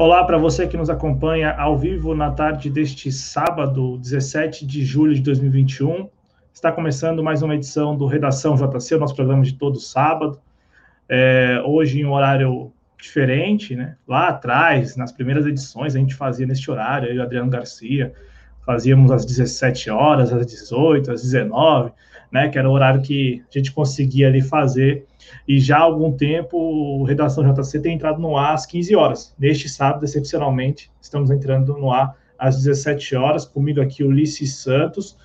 Olá para você que nos acompanha ao vivo na tarde deste sábado, 17 de julho de 2021. Está começando mais uma edição do Redação JC, o nosso programa de todo sábado. É, hoje em um horário diferente, né? Lá atrás, nas primeiras edições, a gente fazia neste horário, eu e o Adriano Garcia, fazíamos às 17 horas, às 18, às 19, né? Que era o horário que a gente conseguia ali fazer e já há algum tempo o Redação JC tem entrado no ar às 15 horas. Neste sábado, excepcionalmente, estamos entrando no ar às 17 horas. Comigo aqui, Ulisses Santos,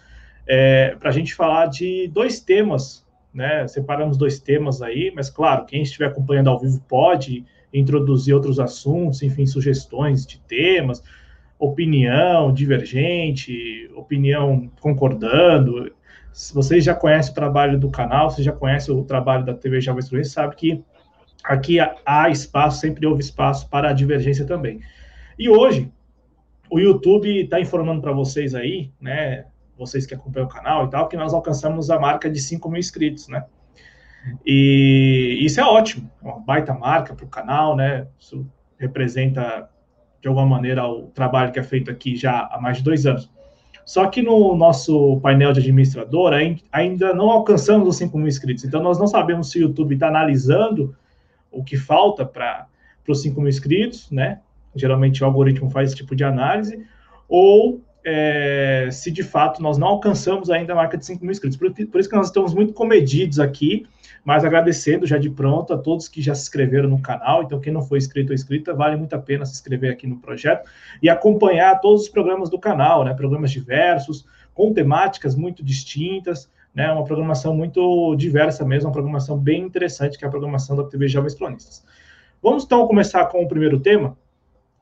é, para a gente falar de dois temas, né? Separamos dois temas aí, mas claro, quem estiver acompanhando ao vivo pode introduzir outros assuntos, enfim, sugestões de temas, opinião divergente, opinião concordando, vocês já conhecem o trabalho do canal, vocês já conhecem o trabalho da TV Java Instruir, sabe que aqui há espaço, sempre houve espaço para a divergência também. E hoje, o YouTube está informando para vocês aí, né, vocês que acompanham o canal e tal, que nós alcançamos a marca de 5 mil inscritos, né? E isso é ótimo, é uma baita marca para o canal, né? Isso representa, de alguma maneira, o trabalho que é feito aqui já há mais de dois anos. Só que no nosso painel de administrador ainda não alcançamos os 5 mil inscritos. Então, nós não sabemos se o YouTube está analisando o que falta para os 5 mil inscritos, né? Geralmente o algoritmo faz esse tipo de análise, ou é, se de fato nós não alcançamos ainda a marca de 5 mil inscritos. Por, por, isso que nós estamos muito comedidos aqui, mas agradecendo já de pronto a todos que já se inscreveram no canal. Então, quem não foi inscrito ou inscrita, vale muito a pena se inscrever aqui no projeto e acompanhar todos os programas do canal, né? Programas diversos, com temáticas muito distintas, né? Uma programação muito diversa mesmo, uma programação bem interessante, que é a programação da TV Jovens Cronistas. Vamos então começar com o primeiro tema,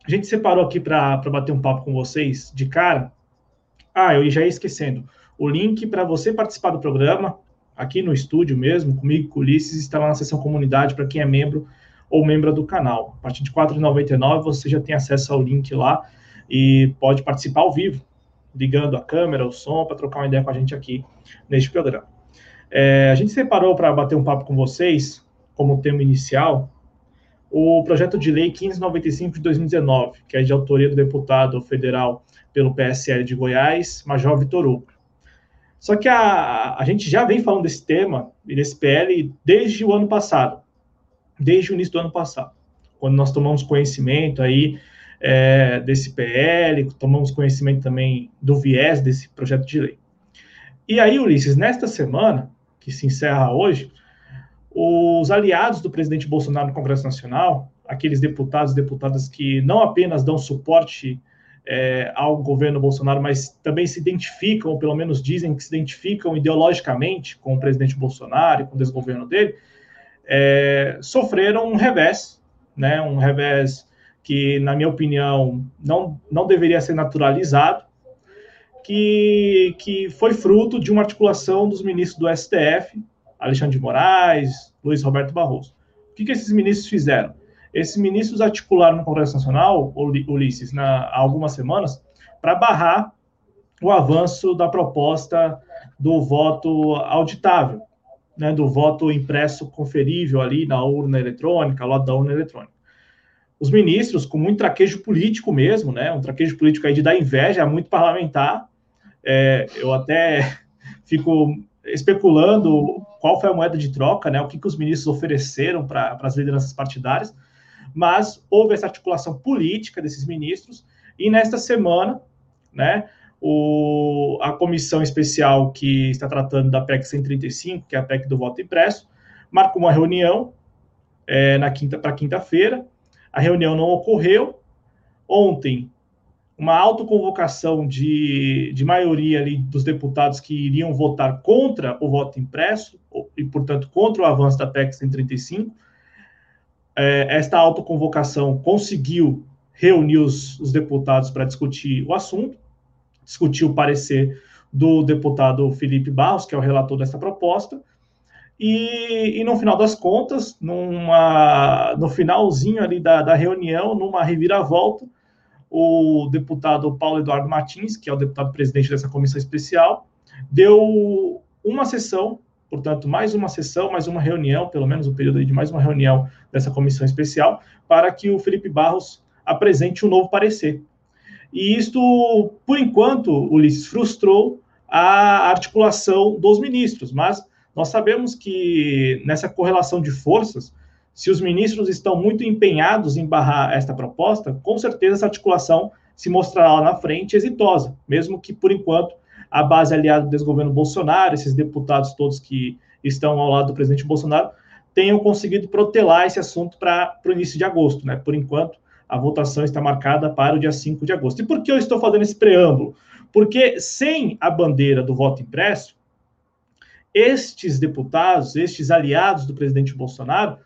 a gente separou aqui para bater um papo com vocês de cara. Ah, eu já ia esquecendo. O link para você participar do programa, aqui no estúdio mesmo, comigo com o Ulisses, está lá na seção comunidade para quem é membro ou membro do canal. A partir de R$ 4,99 você já tem acesso ao link lá e pode participar ao vivo, ligando a câmera, o som, para trocar uma ideia com a gente aqui neste programa. É, a gente separou para bater um papo com vocês, como tema inicial, o projeto de lei 1595 de 2019, que é de autoria do deputado federal pelo PSL de Goiás, Major Vitor Hugo. Só que a, a gente já vem falando desse tema desse PL desde o ano passado, desde o início do ano passado, quando nós tomamos conhecimento aí é, desse PL, tomamos conhecimento também do viés desse projeto de lei. E aí, Ulisses, nesta semana, que se encerra hoje, os aliados do presidente Bolsonaro no Congresso Nacional, aqueles deputados e deputadas que não apenas dão suporte é, ao governo Bolsonaro, mas também se identificam, ou pelo menos dizem que se identificam ideologicamente com o presidente Bolsonaro e com o desgoverno dele, é, sofreram um revés, né, um revés que, na minha opinião, não, não deveria ser naturalizado, que, que foi fruto de uma articulação dos ministros do STF, Alexandre de Moraes, Luiz Roberto Barroso. O que, que esses ministros fizeram? Esses ministros articularam no Congresso Nacional, Ulisses, na, há algumas semanas, para barrar o avanço da proposta do voto auditável, né, do voto impresso conferível ali na urna eletrônica, lado da urna eletrônica. Os ministros, com muito traquejo político mesmo, né, um traquejo político aí de dar inveja a muito parlamentar, é, eu até fico especulando qual foi a moeda de troca, né, o que, que os ministros ofereceram para as lideranças partidárias, mas houve essa articulação política desses ministros, e nesta semana, né, o, a comissão especial que está tratando da PEC 135, que é a PEC do voto impresso, marcou uma reunião é, na quinta para quinta-feira. A reunião não ocorreu. Ontem, uma autoconvocação de, de maioria ali dos deputados que iriam votar contra o voto impresso, e, portanto, contra o avanço da PEC 135. É, esta autoconvocação conseguiu reunir os, os deputados para discutir o assunto, discutir o parecer do deputado Felipe Barros, que é o relator dessa proposta, e, e no final das contas, numa, no finalzinho ali da, da reunião, numa reviravolta, o deputado Paulo Eduardo Martins, que é o deputado presidente dessa comissão especial, deu uma sessão, portanto, mais uma sessão, mais uma reunião, pelo menos o um período de mais uma reunião dessa comissão especial, para que o Felipe Barros apresente um novo parecer. E isto, por enquanto, Ulisses, frustrou a articulação dos ministros, mas nós sabemos que nessa correlação de forças, se os ministros estão muito empenhados em barrar esta proposta, com certeza essa articulação se mostrará lá na frente exitosa, mesmo que, por enquanto, a base aliada do desgoverno Bolsonaro, esses deputados todos que estão ao lado do presidente Bolsonaro, tenham conseguido protelar esse assunto para o início de agosto. Né? Por enquanto, a votação está marcada para o dia 5 de agosto. E por que eu estou fazendo esse preâmbulo? Porque sem a bandeira do voto impresso, estes deputados, estes aliados do presidente Bolsonaro,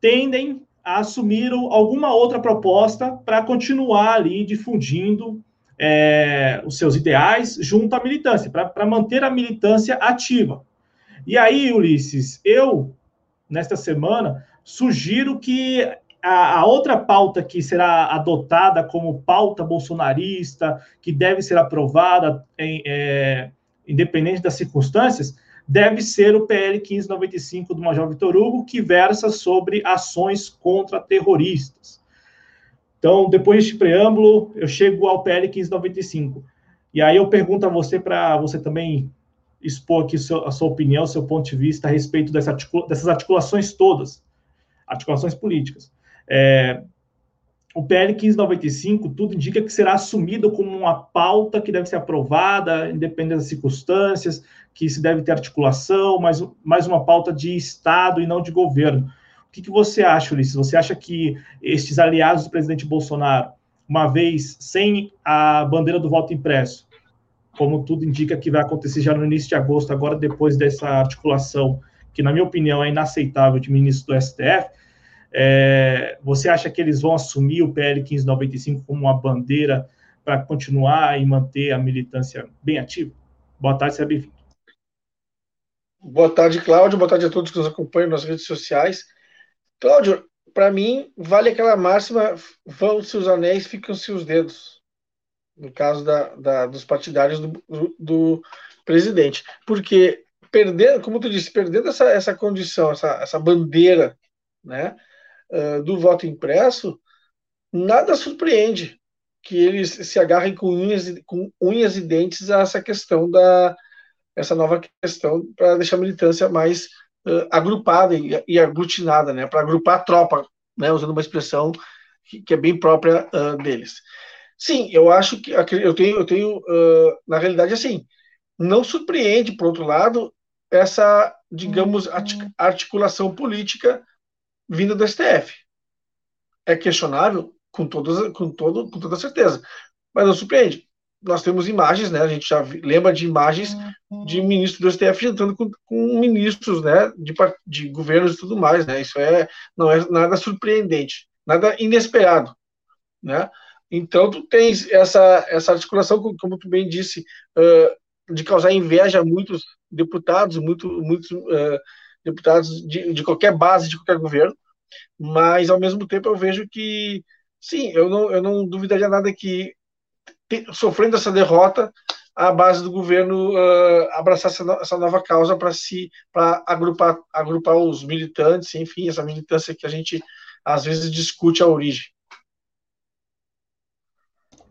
tendem a assumir alguma outra proposta para continuar ali difundindo é, os seus ideais junto à militância, para manter a militância ativa. E aí, Ulisses, eu, nesta semana, sugiro que a, a, outra pauta que será adotada como pauta bolsonarista, que deve ser aprovada em, é, independente das circunstâncias, deve ser o PL 1595 do Major Vitor Hugo, que versa sobre ações contra terroristas. Então, depois deste preâmbulo, eu chego ao PL 1595. E aí eu pergunto a você, para você também expor aqui a sua opinião, seu ponto de vista a respeito dessa articula dessas articulações todas, articulações políticas. É, o PL 1595, tudo indica que será assumido como uma pauta que deve ser aprovada, independente das circunstâncias, que se deve ter articulação, mas mais uma pauta de Estado e não de governo. O que, que você acha, Ulisses? Você acha que estes aliados do presidente Bolsonaro, uma vez sem a bandeira do voto impresso, como tudo indica que vai acontecer já no início de agosto, agora depois dessa articulação, que na minha opinião é inaceitável de ministro do STF, é, você acha que eles vão assumir o PL 1595 como uma bandeira para continuar e manter a militância bem ativa? Boa tarde, seja bem-vindo. Boa tarde, Cláudio. Boa tarde a todos que nos acompanham nas redes sociais. Cláudio, para mim, vale aquela máxima: vão-se os anéis, ficam-se os dedos. No caso da, da dos partidários do, do, presidente. Porque, perdendo, como tu disse, perdendo essa, essa condição, essa, essa bandeira né, uh, do voto impresso, nada surpreende que eles se agarrem com unhas, com unhas e dentes a essa questão da, essa nova questão para deixar a militância mais uh, agrupada e, e, aglutinada, né, para agrupar a tropa, né, usando uma expressão que, que é bem própria uh, deles. Sim, eu acho que eu tenho, eu tenho uh, na realidade, assim, não surpreende, por outro lado, essa, digamos, uhum. articulação política vinda do STF. É questionável, com, todas, com, todo, com toda certeza, mas não surpreende nós temos imagens, né? A gente já lembra de imagens de ministros do STF entrando com, com ministros, né? De, de governos e tudo mais, né? Isso é não é nada surpreendente, nada inesperado, né? Então tu tens essa essa articulação, como tu bem disse, uh, de causar inveja a muitos deputados, muito, muitos uh, deputados de, de qualquer base, de qualquer governo, mas ao mesmo tempo eu vejo que sim, eu não eu não duvidaria nada que sofrendo essa derrota, a base do governo uh, abraçar essa, essa, nova causa para se para agrupar agrupar os militantes, enfim, essa militância que a gente às vezes discute a origem.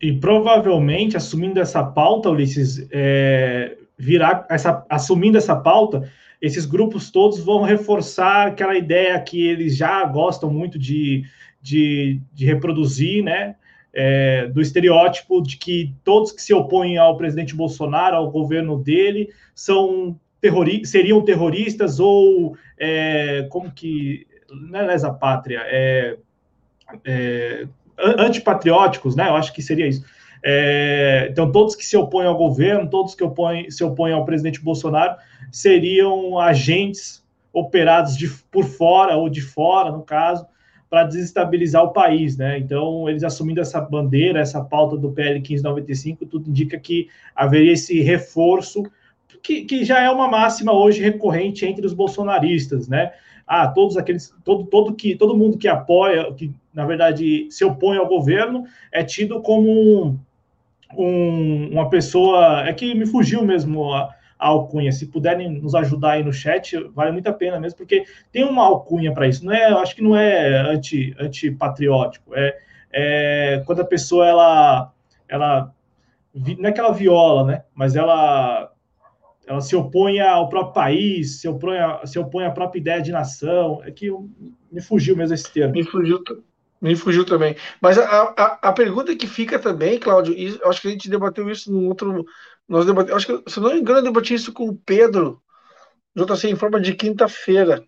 E provavelmente assumindo essa pauta, Ulisses, é, virar essa assumindo essa pauta, esses grupos todos vão reforçar aquela ideia que eles já gostam muito de, de, de reproduzir, né? é, do estereótipo de que todos que se opõem ao presidente Bolsonaro, ao governo dele, são terrori seriam terroristas ou é, como que não é lesa pátria, é, é, antipatrióticos, né? Eu acho que seria isso. É, então, todos que se opõem ao governo, todos que opõem, se opõem ao presidente Bolsonaro, seriam agentes operados de, por fora ou de fora, no caso, para desestabilizar o país, né? Então, eles assumindo essa bandeira, essa pauta do PL 1595, tudo indica que haveria esse reforço, que, que já é uma máxima hoje recorrente entre os bolsonaristas, né? Ah, todos aqueles, todo, todo que, todo mundo que apoia, que na verdade se opõe ao governo, é tido como um, um, uma pessoa, é que me fugiu mesmo a, a alcunha. Se puderem nos ajudar aí no chat, vale muito a pena mesmo, porque tem uma alcunha para isso. Não é, acho que não é anti, antipatriótico, é, é, quando a pessoa ela, ela não é que ela viola, né? Mas ela ela se opõe ao próprio país, se opõe, a, se opõe à própria ideia de nação. É que me fugiu mesmo esse termo. Me fugiu, me fugiu também. Mas a, a, a pergunta que fica também, Cláudio, e acho que a gente debateu isso no outro. Nós debatemos, acho que, se não me engano, eu debati isso com o Pedro, JC, em forma de quinta-feira.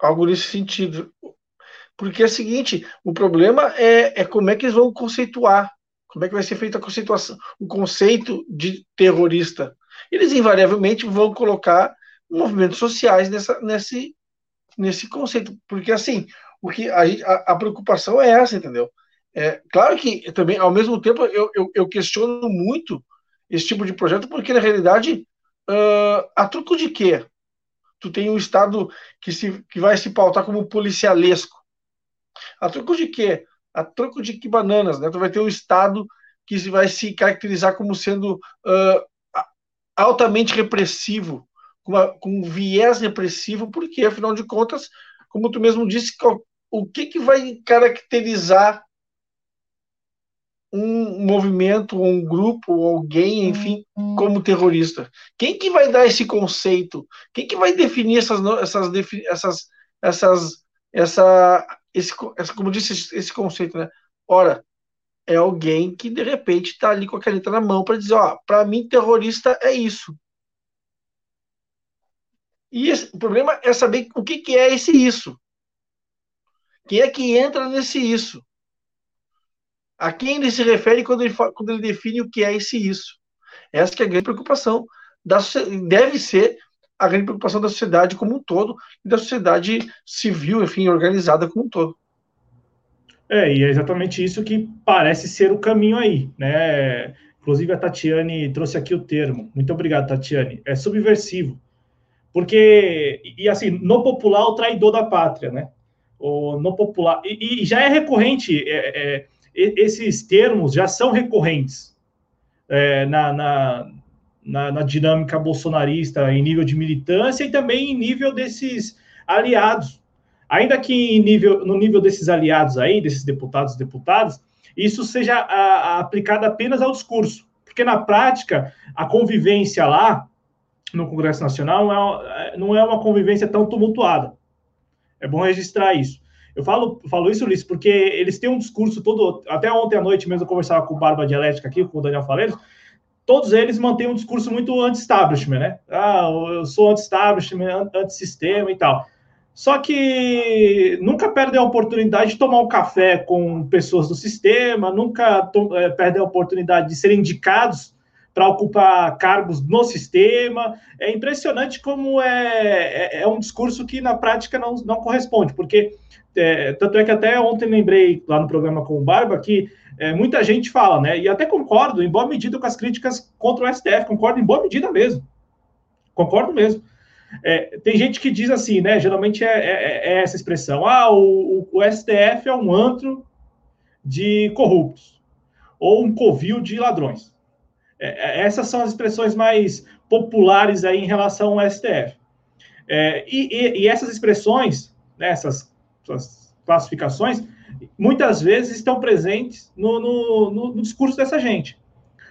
Algo nesse sentido. Porque é o seguinte: o problema é, é como é que eles vão conceituar. Como é que vai ser feita a conceituação, o conceito de terrorista eles invariavelmente vão colocar movimentos sociais nessa, nesse, nesse conceito. Porque, assim, o que a, a, a preocupação é essa, entendeu? É, claro que também, ao mesmo tempo, eu, eu, eu, questiono muito esse tipo de projeto, porque na realidade, uh, a truco de quê? Tu tem um Estado que, se, que vai se pautar como policialesco. A truco de quê? A truco de que bananas, né? Tu vai ter um Estado que vai se caracterizar como sendo uh, altamente repressivo, com, uma, com um viés repressivo, porque, afinal de contas, como tu mesmo disse, o que, que vai caracterizar um movimento, um grupo, alguém, enfim, como terrorista? Quem que vai dar esse conceito? Quem que vai definir essas, essas, essas, essas, essa, esse, como disse esse conceito, né? Ora, é alguém que de repente está ali com a caneta na mão para dizer, ó, para mim terrorista é isso. E esse, o problema é saber o que, que é esse isso. Quem é que entra nesse isso? A quem ele se refere quando ele, quando ele define o que é esse isso? Essa que é a grande preocupação da deve ser a grande preocupação da sociedade como um todo e da sociedade civil, enfim, organizada como um todo. É, e é exatamente isso que parece ser o caminho aí, né? Inclusive a Tatiane trouxe aqui o termo. Muito obrigado, Tatiane. É subversivo. Porque, e assim, no popular, o traidor da pátria, né? O, no popular. E, e já é recorrente, é, é, esses termos já são recorrentes é, na, na, na, na dinâmica bolsonarista, em nível de militância e também em nível desses aliados Ainda que nível, no nível desses aliados aí, desses deputados e deputadas, isso seja a, a, aplicado apenas ao discurso, porque na prática a convivência lá no Congresso Nacional é, não é uma convivência tão tumultuada. É bom registrar isso. Eu falo, falo isso, Ulisses, porque eles têm um discurso todo. Até ontem à noite mesmo eu conversava com o Barba Dialética aqui, com o Daniel Faleiros. Todos eles mantêm um discurso muito anti-establishment, né? Ah, eu sou anti-establishment, anti-sistema e tal. Só que nunca perdem a oportunidade de tomar um café com pessoas do sistema, nunca é, perdem a oportunidade de serem indicados para ocupar cargos no sistema. É impressionante como é, é, é, um discurso que na prática não, não corresponde, porque é, tanto é que até ontem lembrei lá no programa com o Barba que é, muita gente fala, né? E até concordo em boa medida com as críticas contra o STF, concordo em boa medida mesmo. Concordo mesmo é, tem gente que diz assim, né? Geralmente é, é, é essa expressão: ah, o, o, STF é um antro de corruptos ou um covil de ladrões. É, é, essas são as expressões mais populares aí em relação ao STF. É, e, e, e, essas expressões, né, essas, essas, classificações, muitas vezes estão presentes no, no, no, no discurso dessa gente.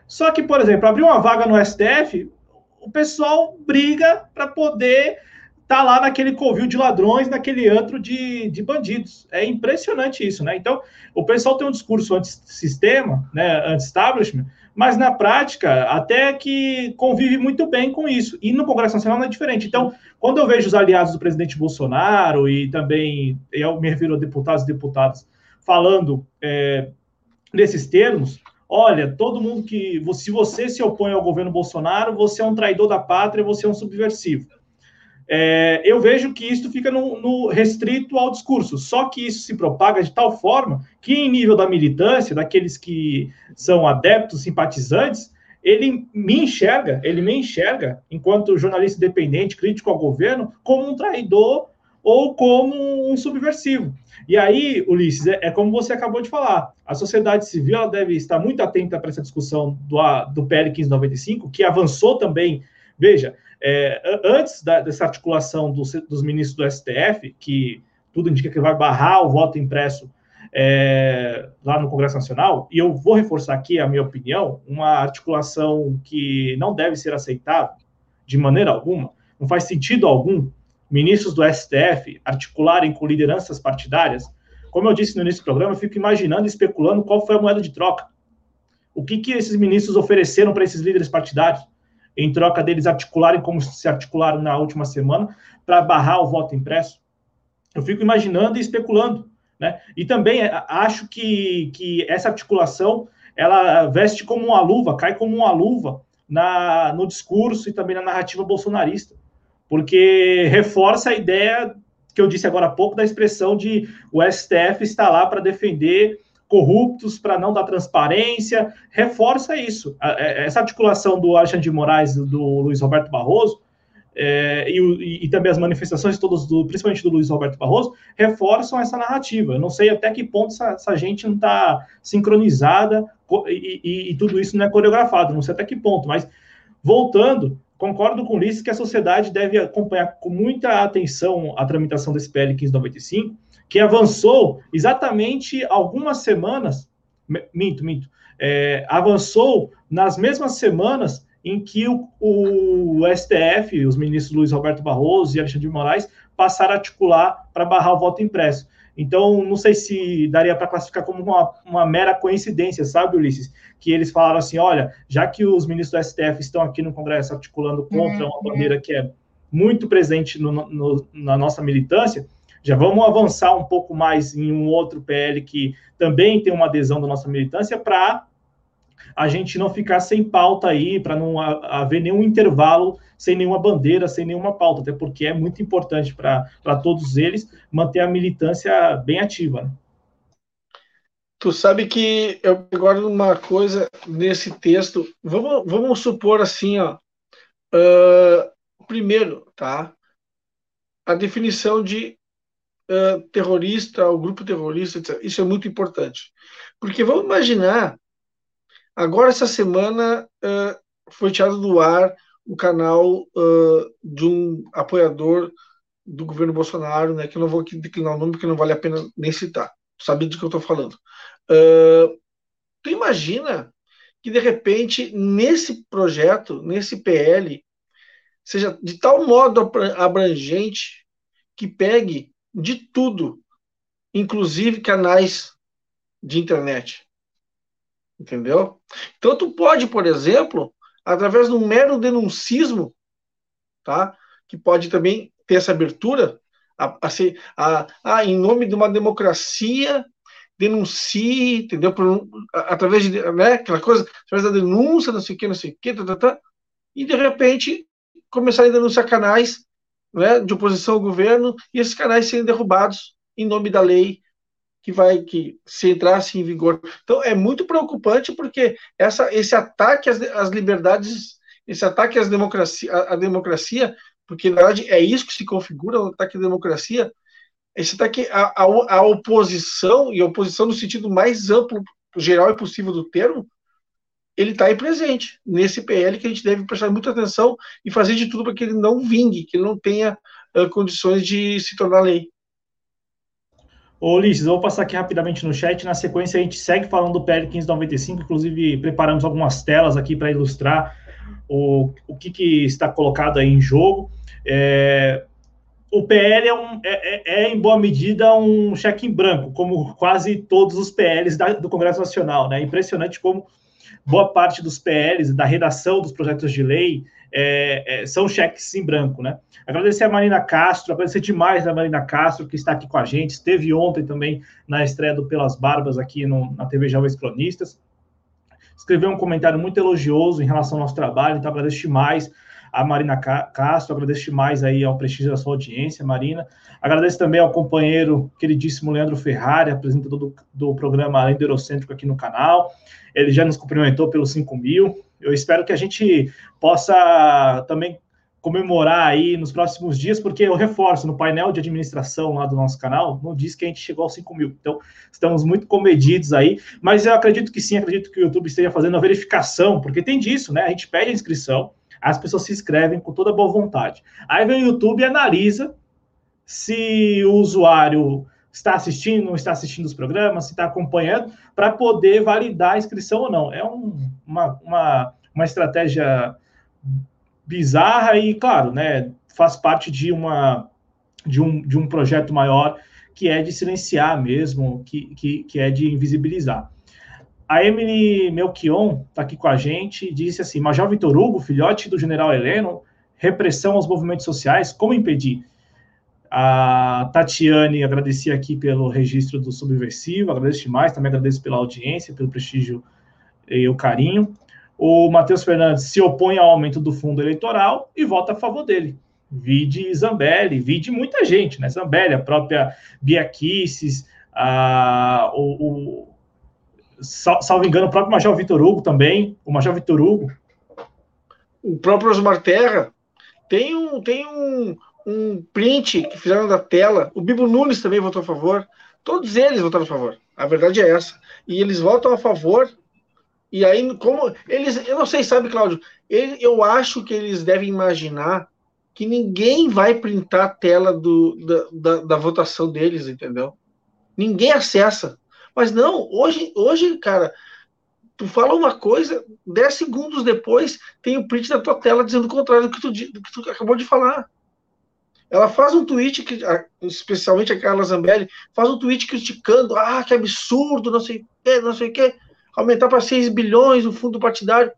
Só que, por exemplo, abrir uma vaga no STF, o pessoal briga para poder tá lá naquele covil de ladrões, naquele antro de, de bandidos. É impressionante isso, né? Então, o pessoal tem um discurso anti-sistema, né, anti-establishment, mas na prática, até que convive muito bem com isso. E no Congresso Nacional não é diferente. Então, quando eu vejo os aliados do presidente Bolsonaro e também, eu me refiro a deputados e deputadas, falando é, nesses termos, olha, todo mundo que. Se você se opõe ao governo Bolsonaro, você é um traidor da pátria, você é um subversivo. É, eu vejo que isso fica no, no, restrito ao discurso, só que isso se propaga de tal forma que, em nível da militância, daqueles que são adeptos, simpatizantes, ele me enxerga, ele me enxerga, enquanto jornalista independente, crítico ao governo, como um traidor ou como um subversivo. E aí, Ulisses, é, é, como você acabou de falar, a sociedade civil deve estar muito atenta para essa discussão do, do PL 1595, que avançou também. Veja, é, antes da, dessa articulação do, dos ministros do STF, que tudo indica que vai barrar o voto impresso é, lá no Congresso Nacional, e eu vou reforçar aqui a minha opinião, uma articulação que não deve ser aceitada de maneira alguma, não faz sentido algum ministros do STF articularem com lideranças partidárias. Como eu disse no início do programa, eu fico imaginando e especulando qual foi a moeda de troca. O que, que esses ministros ofereceram para esses líderes partidários, em troca deles articularem como se articularam na última semana, para barrar o voto impresso? Eu fico imaginando e especulando. Né? E também é, acho que, que essa articulação ela veste como uma luva, cai como uma luva na, no discurso e também na narrativa bolsonarista, porque reforça a ideia que eu disse agora há pouco da expressão de o STF está lá para defender corruptos, para não dar transparência, reforça isso. É, essa articulação do Alexandre de Moraes do Luiz Roberto Barroso é, e, e, também as manifestações todas, do, principalmente do Luiz Roberto Barroso, reforçam essa narrativa. Eu não sei até que ponto essa, essa gente não está sincronizada e, e, e, tudo isso não é coreografado, não sei até que ponto, mas voltando, concordo com o Ulisses que a sociedade deve acompanhar com muita atenção a tramitação desse PL 1595, que avançou exatamente algumas semanas, minto, minto, é, avançou nas mesmas semanas em que o, o, STF, os ministros Luiz Roberto Barroso e Alexandre de Moraes, passaram a articular para barrar o voto impresso. Então, não sei se daria para classificar como uma, uma, mera coincidência, sabe, Ulisses? Que eles falaram assim: olha, já que os ministros do STF estão aqui no Congresso articulando contra uma bandeira que é muito presente no, no, na nossa militância, já vamos avançar um pouco mais em um outro PL que também tem uma adesão da nossa militância para a gente não ficar sem pauta aí, para não haver nenhum intervalo sem nenhuma bandeira, sem nenhuma pauta, até porque é muito importante para todos eles manter a militância bem ativa. Né? Tu sabe que eu guardo uma coisa nesse texto. Vamos, vamos supor assim, ó. Uh, primeiro, tá? A definição de uh, terrorista, o grupo terrorista, etc. Isso é muito importante. Porque vamos imaginar Agora, essa semana, uh, foi tirado do ar o canal uh, de um apoiador do governo Bolsonaro, né, que eu não vou aqui declinar o nome, porque não vale a pena nem citar. Sabe do que eu estou falando. Uh, tu imagina que, de repente, nesse projeto, nesse PL, seja de tal modo abrangente que pegue de tudo, inclusive canais de internet entendeu? Então tu pode, por exemplo, através de um mero denuncismo, tá? Que pode também ter essa abertura a, a, ser, a, a em nome de uma democracia denuncie, entendeu? Por, através de, né, aquela coisa, através da denúncia, não sei o que, não sei o que, tá, tá, tá, e de repente começar a denunciar canais né, de oposição ao governo e esses canais serem derrubados em nome da lei que vai que se entrasse em vigor. Então é muito preocupante porque essa, esse ataque às, às liberdades, esse ataque às democracia, à, à democracia, porque na verdade é isso que se configura o ataque à democracia, esse ataque à, à, à oposição e oposição no sentido mais amplo, geral e possível do termo, ele está aí presente nesse PL que a gente deve prestar muita atenção e fazer de tudo para que ele não vingue, que ele não tenha uh, condições de se tornar lei. Ô, Ulisses, vou passar aqui rapidamente no chat. Na sequência, a gente segue falando do PL 1595. Inclusive, preparamos algumas telas aqui para ilustrar o, o que, que, está colocado aí em jogo. É, o PL é, um, é, é, é, em boa medida, um cheque em branco, como quase todos os PLs da, do Congresso Nacional. Né? Impressionante como boa parte dos PLs, da redação dos projetos de lei, é, é, são cheques em branco, né? Agradecer a Marina Castro, agradecer demais a Marina Castro, que está aqui com a gente, esteve ontem também na estreia do Pelas Barbas aqui no, na TV Jovens Cronistas. Escreveu um comentário muito elogioso em relação ao nosso trabalho, então agradeço demais a Marina Castro, agradeço demais aí ao prestígio da sua audiência, Marina. Agradeço também ao companheiro queridíssimo Leandro Ferrari, apresentador do, do programa Além do Eurocêntrico aqui no canal. Ele já nos cumprimentou pelos 5 mil. Eu espero que a gente possa também comemorar aí nos próximos dias, porque eu reforço, no painel de administração lá do nosso canal, não diz que a gente chegou aos 5 mil. Então, estamos muito comedidos aí, mas eu acredito que sim, acredito que o YouTube esteja fazendo a verificação, porque tem disso, né? A gente pede a inscrição, as pessoas se inscrevem com toda boa vontade. Aí vem o YouTube e analisa se o usuário está assistindo, não está assistindo os programas, se está acompanhando, para poder validar a inscrição ou não. É um, uma, uma, uma estratégia bizarra e, claro, né, faz parte de, uma, de, um, de um projeto maior que é de silenciar mesmo, que, que, que é de invisibilizar. A Emily Melchion está aqui com a gente, disse assim, Major Vitor Hugo, filhote do general Heleno, repressão aos movimentos sociais, como impedir? A Tatiane agradecia aqui pelo registro do Subversivo, agradeço demais, também agradeço pela audiência, pelo prestígio e o carinho. O Matheus Fernandes se opõe ao aumento do fundo eleitoral e vota a favor dele. Vide Zambelli, vide muita gente, né? Zambelli, a própria Bia Kisses, a, o, o, salvo engano, o próprio Major Vitor Hugo também, o Major Vitor Hugo. O próprio Osmar Terra tem um, tem um, um print que fizeram da tela. O Bibo Nunes também votou a favor. Todos eles votaram a favor. A verdade é essa. E eles votam a favor. E aí, como eles, eu não sei, sabe, Cláudio? Eu acho que eles devem imaginar que ninguém vai printar a tela do, da, da, da votação deles, entendeu? Ninguém acessa. Mas não, hoje, hoje, cara, tu fala uma coisa, 10 segundos depois tem o print da tua tela dizendo o contrário do que tu, do que tu acabou de falar. Ela faz um tweet, que, especialmente a Carla Zambelli, faz um tweet criticando, ah, que absurdo, não sei o que, não sei o que, aumentar para 6 bilhões o fundo partidário.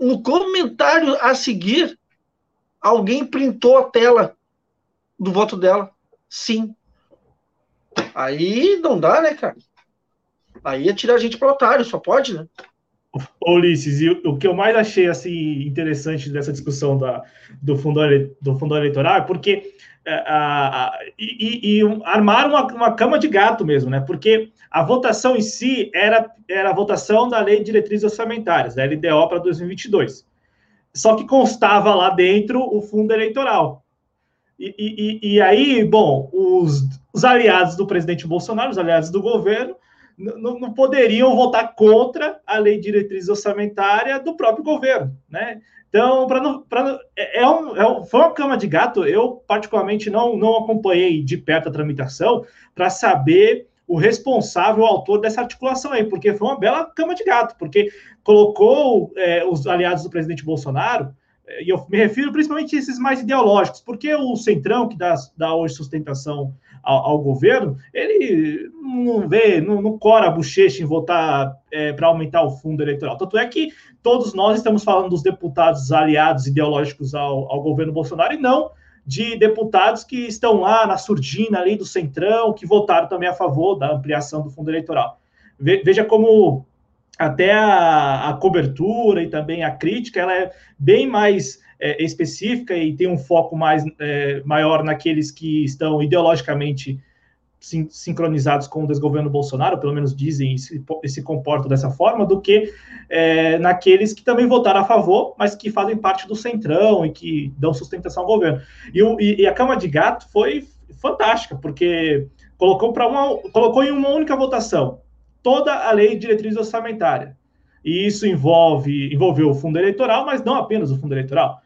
No comentário a seguir, alguém printou a tela do voto dela. Sim. Aí não dá, né, cara? Aí é tirar a gente para otário, só pode, né? Ulisses, e o que eu mais achei assim interessante dessa discussão da, do, fundo, do fundo eleitoral é porque é, a, a, e, e armaram uma, uma, cama de gato mesmo, né? Porque a votação em si era, era a votação da Lei de Diretrizes Orçamentárias, da LDO para 2022. Só que constava lá dentro o fundo eleitoral. E, e, e aí, bom, os, os aliados do presidente Bolsonaro, os aliados do governo, não, não poderiam votar contra a lei de diretriz orçamentária do próprio governo, né? Então, para não, pra, é, é, um, é um, foi uma cama de gato. Eu, particularmente, não, não acompanhei de perto a tramitação para saber o responsável, o autor dessa articulação aí, porque foi uma bela cama de gato, porque colocou é, os aliados do presidente Bolsonaro, e eu me refiro principalmente a esses mais ideológicos, porque o Centrão, que dá, dá hoje sustentação ao, ao governo, ele não vê, não, não cora a bochecha em votar é, para aumentar o fundo eleitoral. Tanto é que todos nós estamos falando dos deputados aliados ideológicos ao, ao governo Bolsonaro e não de deputados que estão lá na surdina ali do Centrão, que votaram também a favor da ampliação do fundo eleitoral. Veja como até a, a cobertura e também a crítica ela é bem mais é, específica e tem um foco mais é, maior naqueles que estão ideologicamente sin sincronizados com o desgoverno Bolsonaro, pelo menos dizem e se, se comportam dessa forma, do que é, naqueles que também votaram a favor, mas que fazem parte do centrão e que dão sustentação ao governo. E, e, e a Cama de Gato foi fantástica, porque colocou, uma, colocou em uma única votação toda a lei de diretriz orçamentária. E isso envolve envolveu o fundo eleitoral, mas não apenas o fundo eleitoral.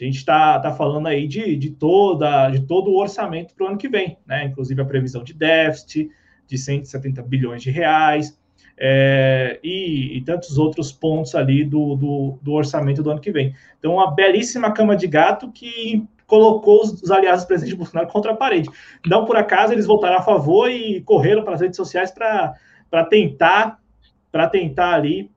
A gente está tá falando aí de, de, toda, de todo o orçamento para o ano que vem, né? Inclusive a previsão de déficit de 170 bilhões de reais é, e, e, tantos outros pontos ali do, do, do, orçamento do ano que vem. Então, uma belíssima cama de gato que colocou os, os aliados do presidente Bolsonaro contra a parede. Não por acaso eles voltaram a favor e correram para as redes sociais para tentar para tentar ali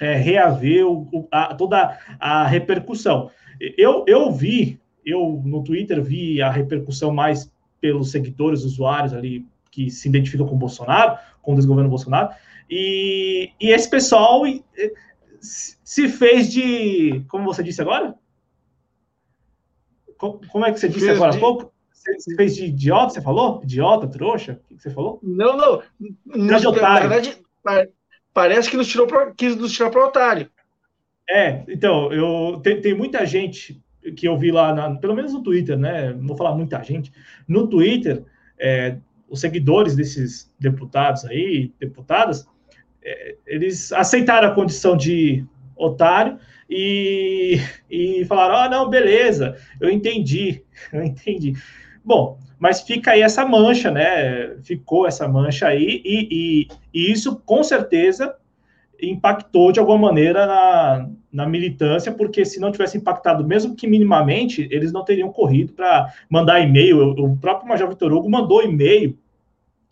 é, reaver o, a, toda a repercussão. Eu, eu vi, eu no Twitter vi a repercussão mais pelos seguidores, usuários ali que se identificam com o Bolsonaro, com o desgoverno Bolsonaro, e, e esse pessoal se fez de, como você disse agora? Como é que você disse fez agora há pouco? Você fez de idiota, você falou? Idiota, trouxa? O que você falou? Não, não. Na verdade, parece que nos tirou pra, quis nos tirar para otário. É, então, eu tem, tem muita gente que eu vi lá, na, pelo menos no Twitter, né? Não vou falar muita gente. No Twitter, é, os seguidores desses deputados aí, deputadas, é, eles aceitaram a condição de otário e, e falaram: ah, não, beleza, eu entendi, eu entendi. Bom, mas fica aí essa mancha, né? Ficou essa mancha aí, e, e, e isso com certeza impactou de alguma maneira na, na, militância, porque se não tivesse impactado, mesmo que minimamente, eles não teriam corrido para mandar e-mail. O próprio Major Vitor Hugo mandou e-mail,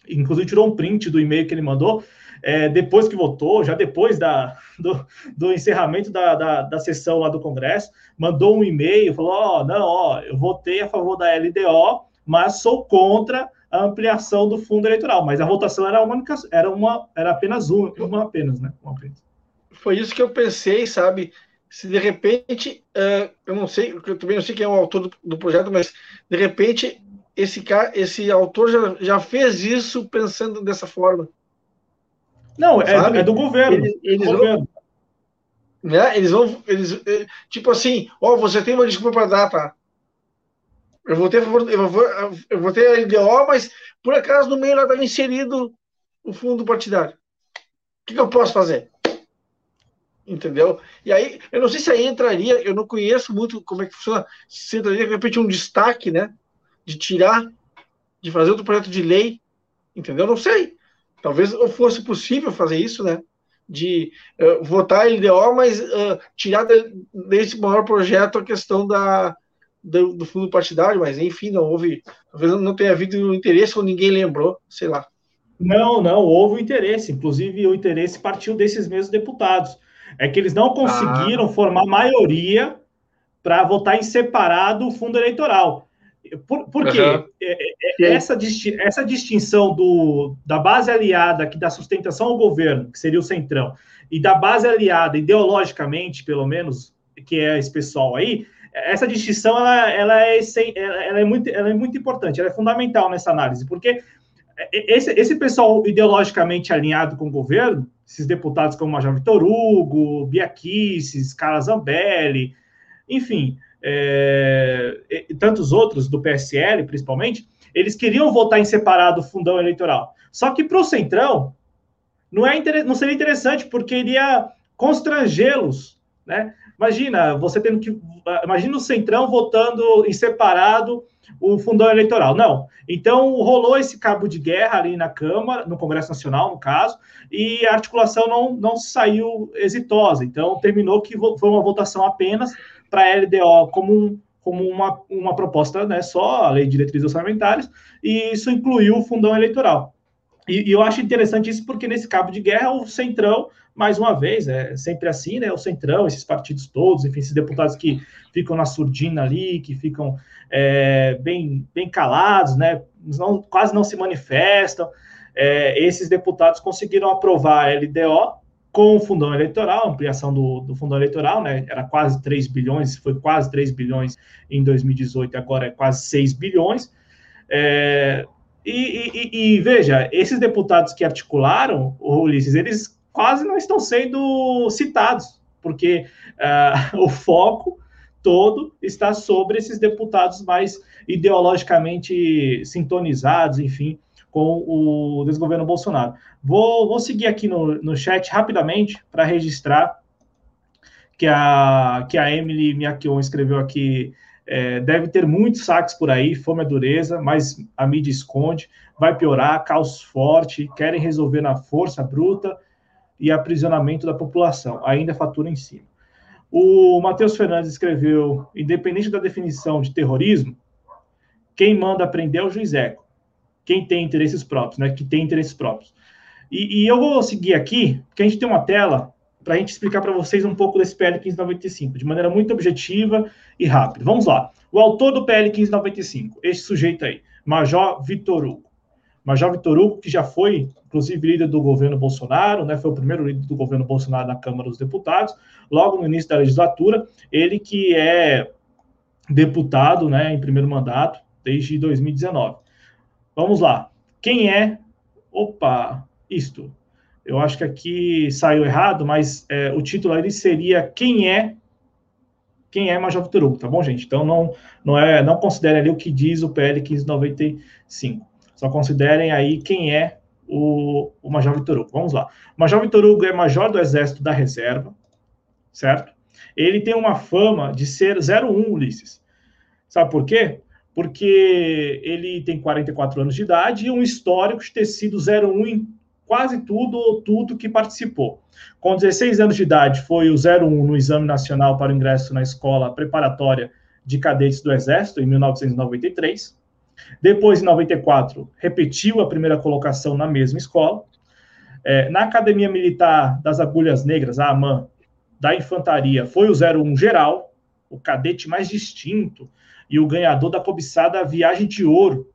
inclusive tirou um print do e-mail que ele mandou, é, depois que votou, já depois da, do, do encerramento da, da, da, sessão lá do Congresso, mandou um e-mail, falou: Ó, oh, não, ó, eu votei a favor da LDO, mas sou contra a ampliação do fundo eleitoral. Mas a votação era uma era uma, era apenas uma, uma apenas, né? Uma apenas. Foi isso que eu pensei, sabe? Se de repente, uh, eu não sei, eu também não sei quem é o autor do, do projeto, mas de repente esse cara, esse autor já, já fez isso pensando dessa forma. Não, é, é, do governo. Eles, eles do governo. Vão, né? Eles vão. Eles, eh, tipo assim, ó, você tem uma desculpa para dar, tá? Eu vou ter, eu vou, eu vou ter a LDO, mas por acaso no meio lá estava inserido o fundo partidário. O que, que eu posso fazer? Entendeu? E aí, eu não sei se aí entraria, eu não conheço muito como é que funciona, se entraria de repente um destaque, né? De tirar, de fazer outro projeto de lei, entendeu? Não sei. Talvez fosse possível fazer isso, né? De uh, votar LDO, mas uh, tirar de, desse maior projeto a questão da, do, do, fundo partidário, mas enfim, não houve. Talvez não tenha havido interesse ou ninguém lembrou, sei lá. Não, não, houve interesse. Inclusive, o interesse partiu desses mesmos deputados. É que eles não conseguiram ah. formar maioria para votar em separado o fundo eleitoral. Por, por quê? Uhum. Essa, essa distinção do, da base aliada, que dá sustentação ao governo, que seria o Centrão, e da base aliada, ideologicamente, pelo menos, que é esse pessoal aí, essa distinção ela, ela, é, ela, é muito, ela é muito importante, ela é fundamental nessa análise, porque esse, esse pessoal ideologicamente alinhado com o governo, esses deputados como Major Vitor Hugo, Bia Kicis, Carla Zambelli, enfim, é, e tantos outros do PSL, principalmente, eles queriam votar em separado o fundão eleitoral. Só que para o Centrão, não, é, não seria interessante, porque iria constrangê-los, né? Imagina, você tendo que. Imagina o Centrão votando em separado o fundão eleitoral. Não. Então, rolou esse cabo de guerra ali na Câmara, no Congresso Nacional, no caso, e a articulação não, não saiu exitosa. Então, terminou que foi uma votação apenas para a LDO como, como uma, uma proposta né, só, a Lei de Diretrizes Orçamentárias, e isso incluiu o fundão eleitoral. E, e, eu acho interessante isso porque nesse cabo de guerra o Centrão, mais uma vez, é sempre assim, né? O Centrão, esses partidos todos, enfim, esses deputados que ficam na surdina ali, que ficam é, bem, bem calados, né? Não, quase não se manifestam. É, esses deputados conseguiram aprovar a LDO com o fundão eleitoral, ampliação do, do fundão eleitoral, né? Era quase 3 bilhões, foi quase 3 bilhões em 2018, agora é quase 6 bilhões. É, e, e, e, veja, esses deputados que articularam, o Ulisses, eles quase não estão sendo citados, porque uh, o foco todo está sobre esses deputados mais ideologicamente sintonizados, enfim, com o desgoverno Bolsonaro. Vou, vou seguir aqui no, no chat rapidamente para registrar que a, que a Emily Miakion escreveu aqui. É, deve ter muitos saques por aí, fome é dureza, mas a mídia esconde, vai piorar, caos forte, querem resolver na força bruta e aprisionamento da população, ainda fatura em cima. O Matheus Fernandes escreveu: independente da definição de terrorismo, quem manda prender é o juiz Eco quem tem interesses próprios, né? Que tem interesses próprios. E, e eu vou seguir aqui, porque a gente tem uma tela para a gente explicar para vocês um pouco desse PL 1595, de maneira muito objetiva e rápida. Vamos lá. O autor do PL 1595, esse sujeito aí, Major Vitor Hugo. Major Vitor Hugo, que já foi, inclusive, líder do governo Bolsonaro, né, foi o primeiro líder do governo Bolsonaro na Câmara dos Deputados, logo no início da legislatura, ele que é deputado né, em primeiro mandato desde 2019. Vamos lá. Quem é. Opa, isto. Eu acho que aqui saiu errado, mas é, o título ali seria Quem é. Quem é Major Vitor Hugo, tá bom, gente? Então não, não, é, não considerem ali o que diz o PL 1595. Só considerem aí quem é o, o Major Vitor Hugo. Vamos lá. Major Vitor Hugo é major do Exército da Reserva, certo? Ele tem uma fama de ser 01, Ulisses. Sabe por quê? porque ele tem 44 anos de idade e um histórico de ter sido 01 em quase tudo ou tudo que participou. Com 16 anos de idade, foi o 01 no Exame Nacional para o Ingresso na Escola Preparatória de Cadetes do Exército, em 1993. Depois, em 94, repetiu a primeira colocação na mesma escola. É, na Academia Militar das Agulhas Negras, a AMAN, da Infantaria, foi o 01 geral, o cadete mais distinto e o ganhador da cobiçada Viagem de Ouro,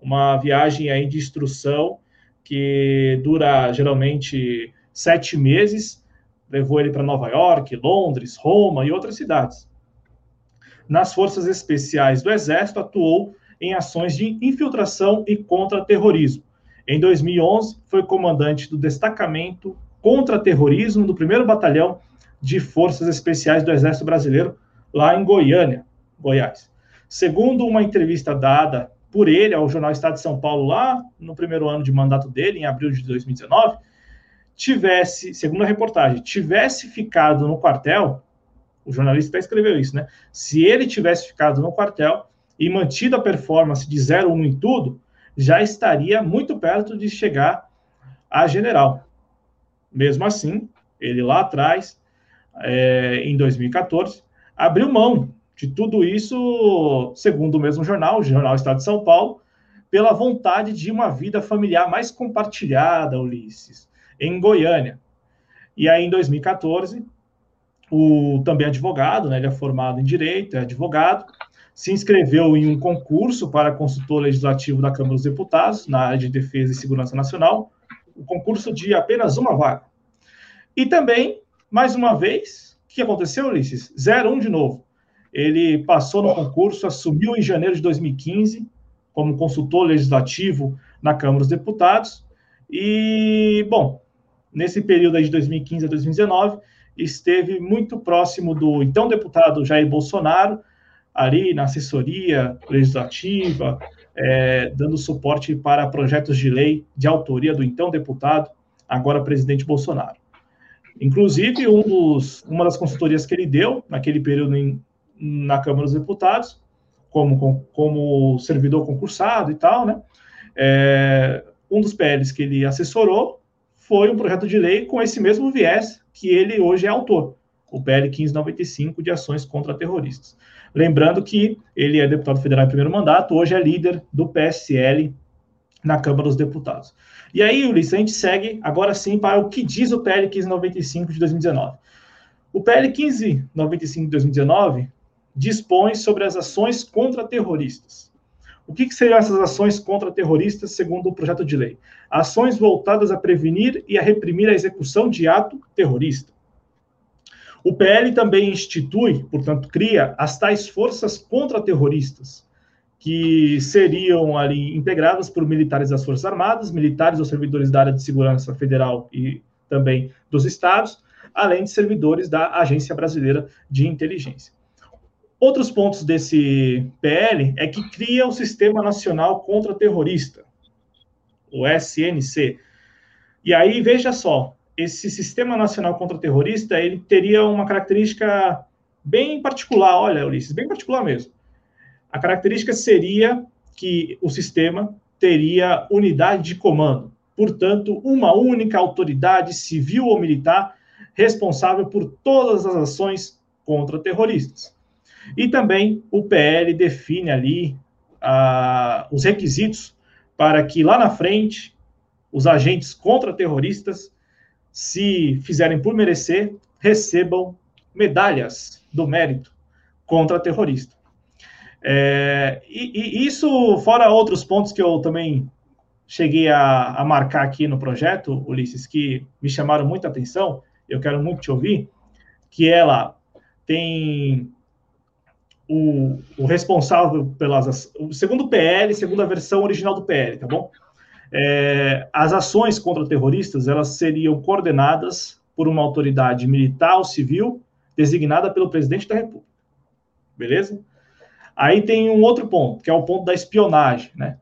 uma viagem aí de instrução que dura geralmente sete meses, levou ele para Nova York, Londres, Roma e outras cidades. Nas forças especiais do Exército, atuou em ações de infiltração e contra-terrorismo. Em 2011, foi comandante do destacamento contra-terrorismo do 1 Batalhão de Forças Especiais do Exército Brasileiro, lá em Goiânia, Goiás. Segundo uma entrevista dada por ele ao jornal Estado de São Paulo, lá no primeiro ano de mandato dele, em abril de 2019, tivesse, segundo a reportagem, tivesse ficado no quartel, o jornalista escreveu isso, né? Se ele tivesse ficado no quartel e mantido a performance de 0,1 em tudo, já estaria muito perto de chegar a general. Mesmo assim, ele lá atrás, é, em 2014, abriu mão de tudo isso, segundo o mesmo jornal, o Jornal Estado de São Paulo, pela vontade de uma vida familiar mais compartilhada, Ulisses, em Goiânia. E aí, em 2014, o também advogado, né, ele é formado em direito, é advogado, se inscreveu em um concurso para consultor legislativo da Câmara dos Deputados, na área de Defesa e Segurança Nacional, o concurso de apenas uma vaga. E também, mais uma vez, o que aconteceu, Ulisses? 01 de novo. Ele passou no concurso, assumiu em janeiro de 2015 como consultor legislativo na Câmara dos Deputados. E, bom, nesse período aí de 2015 a 2019, esteve muito próximo do então deputado Jair Bolsonaro, ali na assessoria legislativa, é, dando suporte para projetos de lei de autoria do então deputado, agora presidente Bolsonaro. Inclusive, um dos, uma das consultorias que ele deu naquele período em, na Câmara dos Deputados, como, como servidor concursado e tal, né? É, um dos PLs que ele assessorou foi um projeto de lei com esse mesmo viés que ele hoje é autor, o PL 1595 de ações contra terroristas. Lembrando que ele é deputado federal em primeiro mandato, hoje é líder do PSL na Câmara dos Deputados. E aí, Ulisses, a gente segue agora sim para o que diz o PL 1595 de 2019. O PL 1595 de 2019 dispõe sobre as ações contra terroristas. O que, que seriam essas ações contra terroristas, segundo o projeto de lei? Ações voltadas a prevenir e a reprimir a execução de ato terrorista. O PL também institui, portanto, cria as tais forças contra-terroristas, que seriam ali integradas por militares das Forças Armadas, militares ou servidores da área de segurança federal e também dos estados, além de servidores da Agência Brasileira de Inteligência. Outros pontos desse PL é que cria o Sistema Nacional Contra-Terrorista, o SNC. E aí, veja só, esse Sistema Nacional Contra-Terrorista, ele teria uma característica bem particular, olha, Ulisses, bem particular mesmo. A característica seria que o sistema teria unidade de comando, portanto, uma única autoridade civil ou militar responsável por todas as ações contra terroristas. E também o PL define ali ah, os requisitos para que lá na frente os agentes contra-terroristas, se fizerem por merecer, recebam medalhas do mérito contra terrorista. É, e, e, isso, fora outros pontos que eu também cheguei a, a, marcar aqui no projeto, Ulisses, que me chamaram muita atenção, eu quero muito te ouvir, que ela tem o, o responsável pelas. Segundo o PL, segundo a versão original do PL, tá bom? É, as ações contra terroristas elas seriam coordenadas por uma autoridade militar ou civil designada pelo presidente da República. Beleza? Aí tem um outro ponto, que é o ponto da espionagem, né?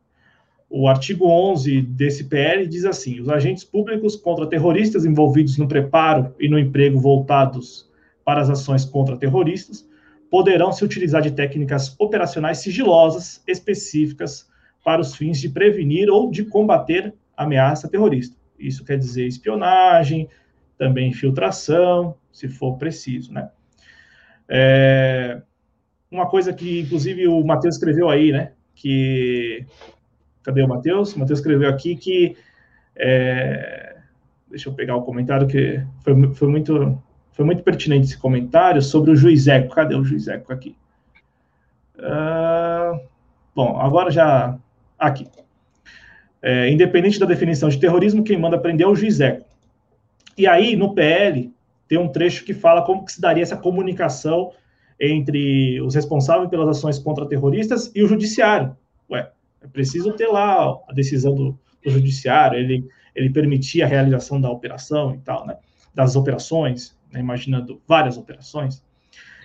O artigo 11 desse PL diz assim: os agentes públicos contra terroristas envolvidos no preparo e no emprego voltados para as ações contra terroristas poderão se utilizar de técnicas operacionais sigilosas específicas para os fins de prevenir ou de combater ameaça terrorista. Isso quer dizer espionagem, também infiltração, se for preciso, né? É, uma coisa que, inclusive, o Matheus escreveu aí, né? Que. Cadê o Matheus? O Matheus escreveu aqui que. É, deixa eu pegar o comentário, que foi, foi, muito, foi muito pertinente esse comentário sobre o juiz Eco. Cadê o juiz Eco aqui? Uh, bom, agora já. Aqui. É, independente da definição de terrorismo, quem manda prender é o juiz Eco. E aí, no PL, tem um trecho que fala como que se daria essa comunicação entre os responsáveis pelas ações contra terroristas e o judiciário. Ué, é preciso ter lá a decisão do, do judiciário, ele, ele permitir a realização da operação e tal, né? Das operações, né? imaginando várias operações.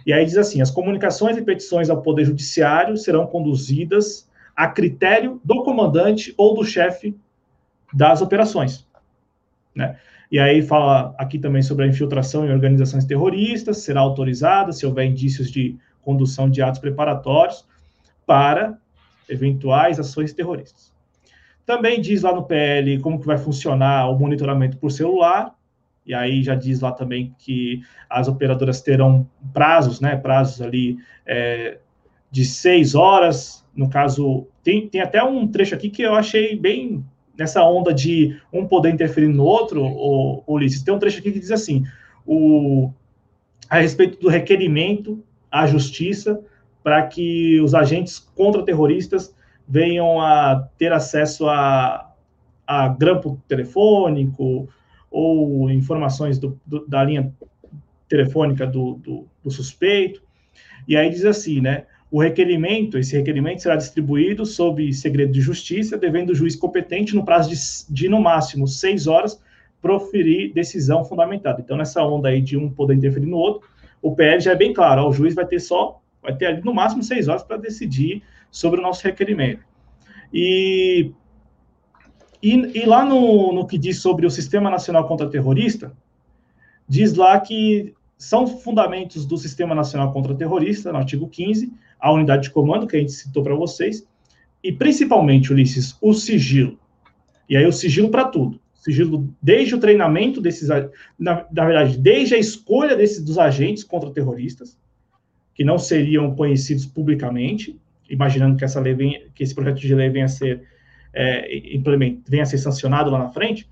E aí diz assim: as comunicações e petições ao Poder Judiciário serão conduzidas a critério do comandante ou do chefe das operações. Né? E aí fala aqui também sobre a infiltração em organizações terroristas, será autorizada se houver indícios de condução de atos preparatórios para eventuais ações terroristas. Também diz lá no PL como que vai funcionar o monitoramento por celular, e aí já diz lá também que as operadoras terão prazos, né, prazos ali é, de seis horas, no caso, tem, tem até um trecho aqui que eu achei bem nessa onda de um poder interferir no outro, o, Ulisses, tem um trecho aqui que diz assim, o, a respeito do requerimento à justiça para que os agentes contra-terroristas venham a ter acesso a, a grampo telefônico ou informações do, do, da linha telefônica do, do, suspeito. E aí diz assim, né? O requerimento, esse requerimento será distribuído sob segredo de justiça, devendo o juiz competente, no prazo de, de no máximo seis horas, proferir decisão fundamentada. Então, nessa onda aí de um poder interferir no outro, o PL já é bem claro, ó, o juiz vai ter só, vai ter ali no máximo seis horas para decidir sobre o nosso requerimento. E, e, e lá no, no que diz sobre o Sistema Nacional Contra-Terrorista, diz lá que são fundamentos do Sistema Nacional Contra-Terrorista, no artigo 15, a unidade de comando, que a gente citou para vocês, e principalmente, Ulisses, o sigilo. E aí o sigilo para tudo. Sigilo desde o treinamento desses, na, na, verdade, desde a escolha desses dos agentes contra-terroristas, que não seriam conhecidos publicamente, imaginando que essa lei venha, que esse projeto de lei venha a ser é, implement, venha a ser sancionado lá na frente,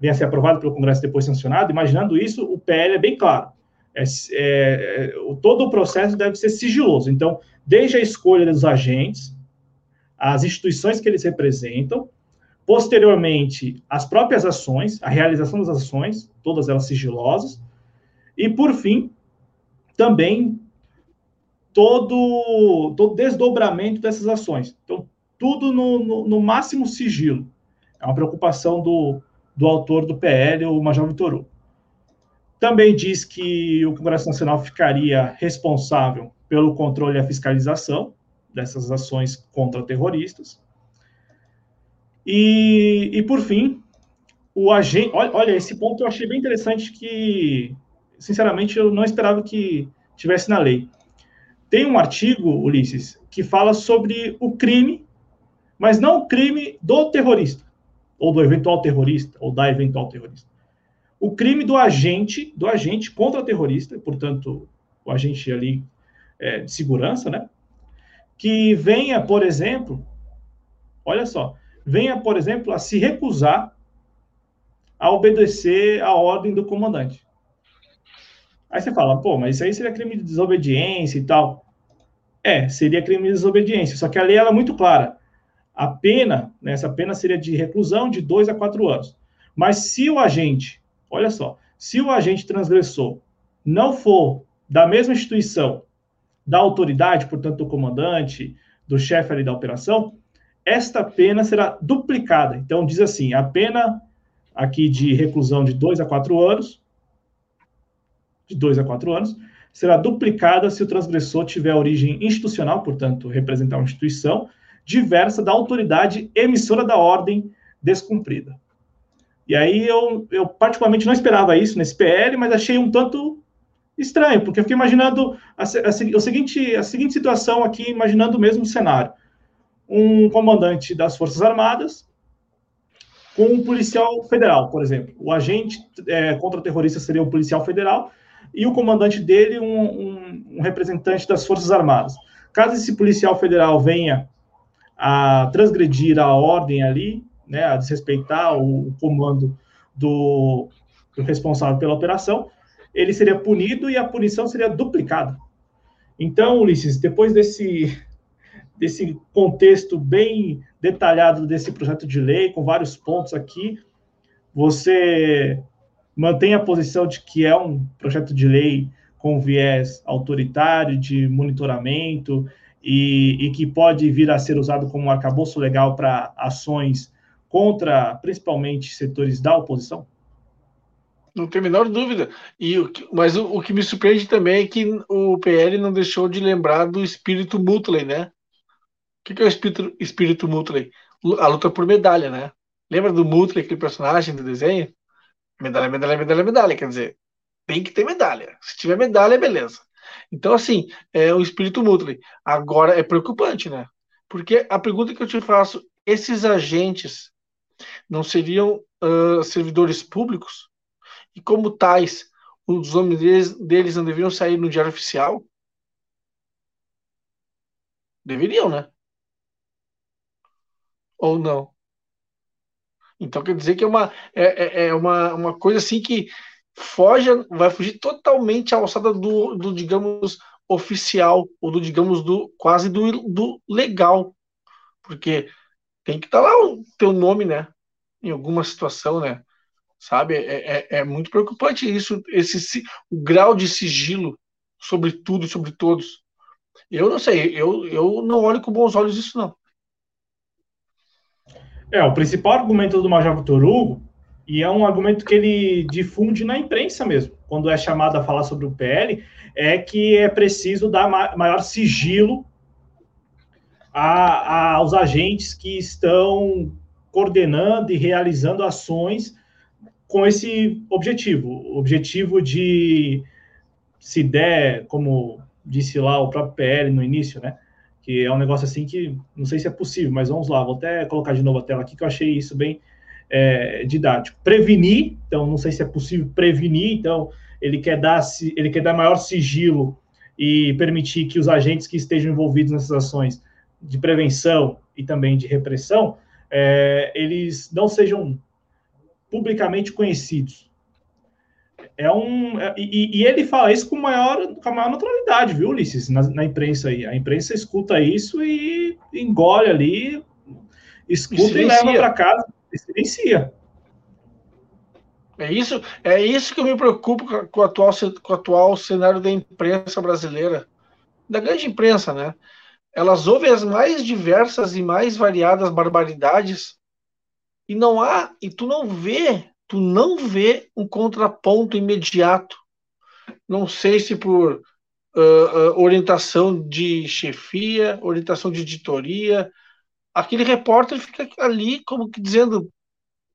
venha a ser aprovado pelo Congresso depois sancionado, imaginando isso, o PL é bem claro. É, é todo o processo deve ser sigiloso. Então, desde a escolha dos agentes, as instituições que eles representam, posteriormente, as próprias ações, a realização das ações, todas elas sigilosas, e, por fim, também todo, todo desdobramento dessas ações. Então, tudo no, no, no máximo sigilo. É uma preocupação do, do autor do PL, o Major Vitor Hugo. Também diz que o Congresso Nacional ficaria responsável pelo controle e a fiscalização dessas ações contra terroristas. E, e por fim, o agente. Olha, olha, esse ponto eu achei bem interessante que, sinceramente, eu não esperava que tivesse na lei. Tem um artigo, Ulisses, que fala sobre o crime, mas não o crime do terrorista, ou do eventual terrorista, ou da eventual terrorista. O crime do agente, do agente contra terrorista, portanto, o agente ali é, de segurança, né? Que venha, por exemplo, olha só, venha, por exemplo, a se recusar a obedecer a ordem do comandante. Aí você fala, pô, mas isso aí seria crime de desobediência e tal. É, seria crime de desobediência, só que a lei ela é muito clara. A pena, né, essa pena seria de reclusão de dois a quatro anos. Mas se o agente, olha só, se o agente transgressor não for da mesma instituição da autoridade, portanto, do comandante, do chefe ali da operação, esta pena será duplicada. Então, diz assim: a pena aqui de reclusão de dois a quatro anos, de dois a quatro anos, será duplicada se o transgressor tiver origem institucional, portanto, representar uma instituição diversa da autoridade emissora da ordem descumprida. E aí eu, eu particularmente não esperava isso nesse PL, mas achei um tanto estranho, porque eu fiquei imaginando a, a, a, seguinte, a seguinte situação aqui, imaginando o mesmo cenário. Um comandante das Forças Armadas com um policial federal, por exemplo. O agente é, contra-terrorista seria um policial federal e o comandante dele um, um, um representante das Forças Armadas. Caso esse policial federal venha a transgredir a ordem ali, né, a desrespeitar o, o comando do, do responsável pela operação, ele seria punido e a punição seria duplicada. Então, Ulisses, depois desse, desse contexto bem detalhado desse projeto de lei, com vários pontos aqui, você mantém a posição de que é um projeto de lei com viés autoritário, de monitoramento, e, e que pode vir a ser usado como um arcabouço legal para ações contra, principalmente, setores da oposição? Não tem a menor dúvida. E, mas o, o, que me surpreende também é que o PL não deixou de lembrar do espírito Mutley, né? O que, que é o espírito, espírito Mutley? A luta por medalha, né? Lembra do Mutley, aquele personagem do desenho? Medalha, medalha, medalha, medalha. Quer dizer, tem que ter medalha. Se tiver medalha, beleza. Então, assim, é o espírito Mutley. Agora é preocupante, né? Porque a pergunta que eu te faço: esses agentes não seriam uh, servidores públicos? E como tais, os nomes deles, deles não deveriam sair no diário oficial? Deveriam, né? Ou não? Então quer dizer que é uma, é, é, é uma, uma coisa assim que foge, vai fugir totalmente à alçada do, do digamos, oficial, ou do, digamos, do quase do, do legal. Porque tem que estar tá lá o teu nome, né? Em alguma situação, né? sabe? É, é, é, muito preocupante isso, esse o grau de sigilo sobre tudo, sobre todos. Eu não sei, eu, eu não olho com bons olhos isso não. É, o principal argumento do Major Vitor Hugo, e é um argumento que ele difunde na imprensa mesmo, quando é chamado a falar sobre o PL, é que é preciso dar maior sigilo a, a, aos agentes que estão coordenando e realizando ações com esse objetivo, objetivo de se der, como disse lá o próprio PL no início, né? Que é um negócio assim que não sei se é possível, mas vamos lá, vou até colocar de novo a tela aqui que eu achei isso bem é, didático. Prevenir, então não sei se é possível prevenir, então ele quer dar ele quer dar maior sigilo e permitir que os agentes que estejam envolvidos nessas ações de prevenção e também de repressão, é, eles não sejam publicamente conhecidos. É um é, e, e, ele fala isso com maior, com a maior naturalidade, viu, Ulisses, na, na, imprensa aí. A imprensa escuta isso e engole ali, escuta e, e leva para casa, e silencia. É isso, é isso que eu me preocupo com o atual, com o atual cenário da imprensa brasileira, da grande imprensa, né? Elas ouvem as mais diversas e mais variadas barbaridades e não há, e tu não vê, tu não vê um contraponto imediato. Não sei se por uh, uh, orientação de chefia, orientação de editoria, aquele repórter fica ali como que dizendo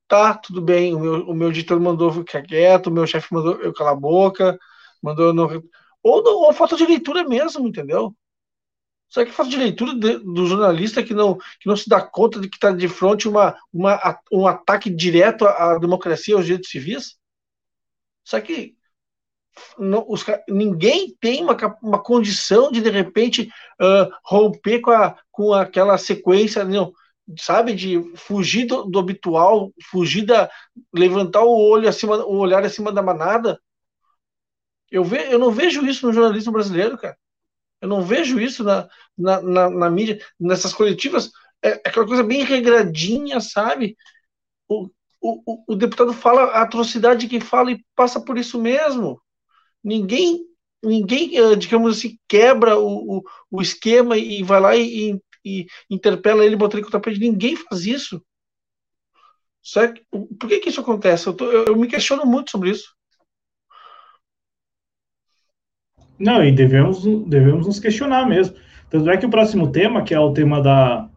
tá, tudo bem, o meu, o meu editor mandou ficar quieto, o meu chefe mandou eu calar a boca, mandou não... Ou, ou falta de leitura mesmo, entendeu? Será que falta de leitura de, do jornalista que não, que não se dá conta de que está de frente uma, uma, um ataque direto à, democracia, aos direitos civis? Será que não, os, ninguém tem uma, uma condição de, de repente, uh, romper com, a, com aquela sequência, não, sabe, de fugir do, do, habitual, fugir da. levantar o olho acima, o olhar acima da manada? Eu, ve, eu não vejo isso no jornalismo brasileiro, cara. Eu não vejo isso na, na, na, na mídia, nessas coletivas. É, é, aquela coisa bem regradinha, sabe? O, o, o deputado fala a atrocidade que fala e passa por isso mesmo. Ninguém, ninguém eh, digamos assim, quebra o, o, o esquema e vai lá e, e, e interpela ele, bota ele com o tapete. Ninguém faz isso. Certo? Por que, que isso acontece? Eu, tô, eu, eu me questiono muito sobre isso. Não, e devemos, devemos nos questionar mesmo. Tanto é que o próximo tema, que é o tema da,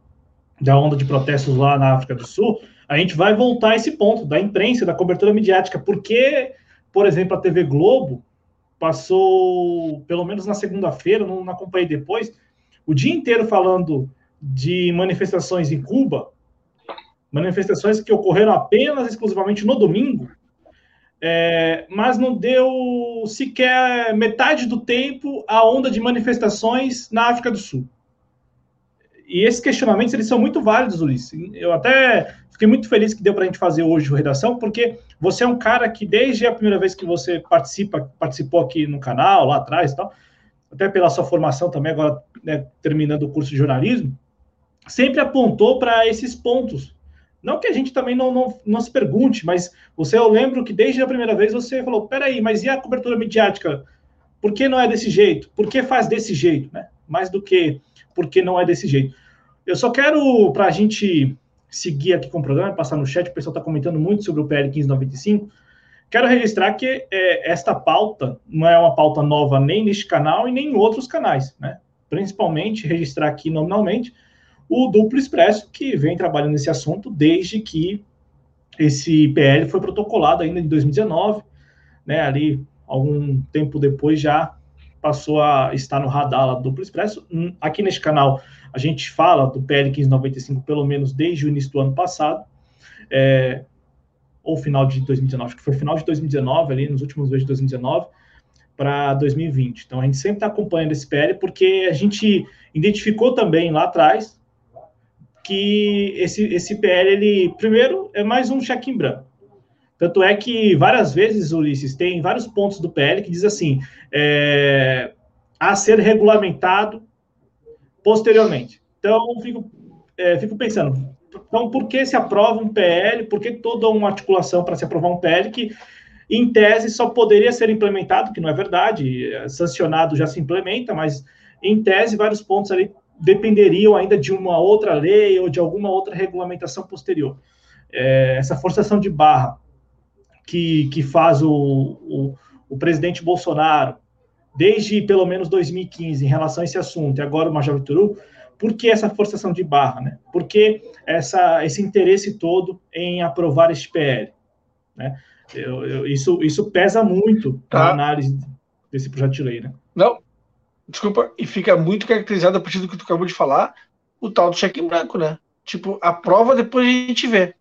da onda de protestos lá na África do Sul, a gente vai voltar a esse ponto da imprensa, da cobertura midiática. Porque, por exemplo, a TV Globo passou, pelo menos na segunda-feira, não, não acompanhei depois, o dia inteiro falando de manifestações em Cuba, manifestações que ocorreram apenas exclusivamente no domingo, é, mas não deu sequer metade do tempo a onda de manifestações na África do Sul. E esses questionamentos eles são muito válidos, Ulisses. Eu até fiquei muito feliz que deu para a gente fazer hoje o redação, porque você é um cara que desde a primeira vez que você participa, participou aqui no canal lá atrás, tal, até pela sua formação também agora né, terminando o curso de jornalismo, sempre apontou para esses pontos não que a gente também não, não, não se pergunte, mas você, eu lembro que desde a primeira vez você falou: peraí, mas e a cobertura midiática? Por que não é desse jeito? Por que faz desse jeito? Né? Mais do que por que não é desse jeito. Eu só quero, para a gente seguir aqui com o programa, passar no chat, o pessoal está comentando muito sobre o PL 1595. Quero registrar que é, esta pauta não é uma pauta nova nem neste canal e nem em outros canais, né? Principalmente registrar aqui nominalmente o Duplo Expresso, que vem trabalhando nesse assunto desde que esse PL foi protocolado ainda em 2019, né, ali algum tempo depois já passou a estar no radar lá do Duplo Expresso. Hum, aqui neste canal a gente fala do PL 1595 pelo menos desde o início do ano passado, é, ou final de 2019, acho que foi final de 2019, ali nos últimos meses de 2019, para 2020. Então a gente sempre está acompanhando esse PL porque a gente identificou também lá atrás que esse, esse PL, ele, primeiro, é mais um cheque em branco. Tanto é que várias vezes, Ulisses, tem vários pontos do PL que diz assim, é, a ser regulamentado posteriormente. Então, fico, é, fico pensando, então, por que se aprova um PL? Por que toda uma articulação para se aprovar um PL que, em tese, só poderia ser implementado, que não é verdade, sancionado já se implementa, mas, em tese, vários pontos ali dependeriam ainda de uma outra lei ou de alguma outra regulamentação posterior. É, essa forçação de barra que, que faz o, o, o, presidente Bolsonaro, desde pelo menos 2015, em relação a esse assunto, e agora o Major Hugo, por que essa forçação de barra? Né? Por que essa, esse interesse todo em aprovar este PL? Né? Eu, eu, isso, isso pesa muito tá. na análise desse projeto de lei. Né? Não, desculpa, e fica muito caracterizado a partir do que tu acabou de falar, o tal do cheque em branco, né? Tipo, a prova depois a gente vê.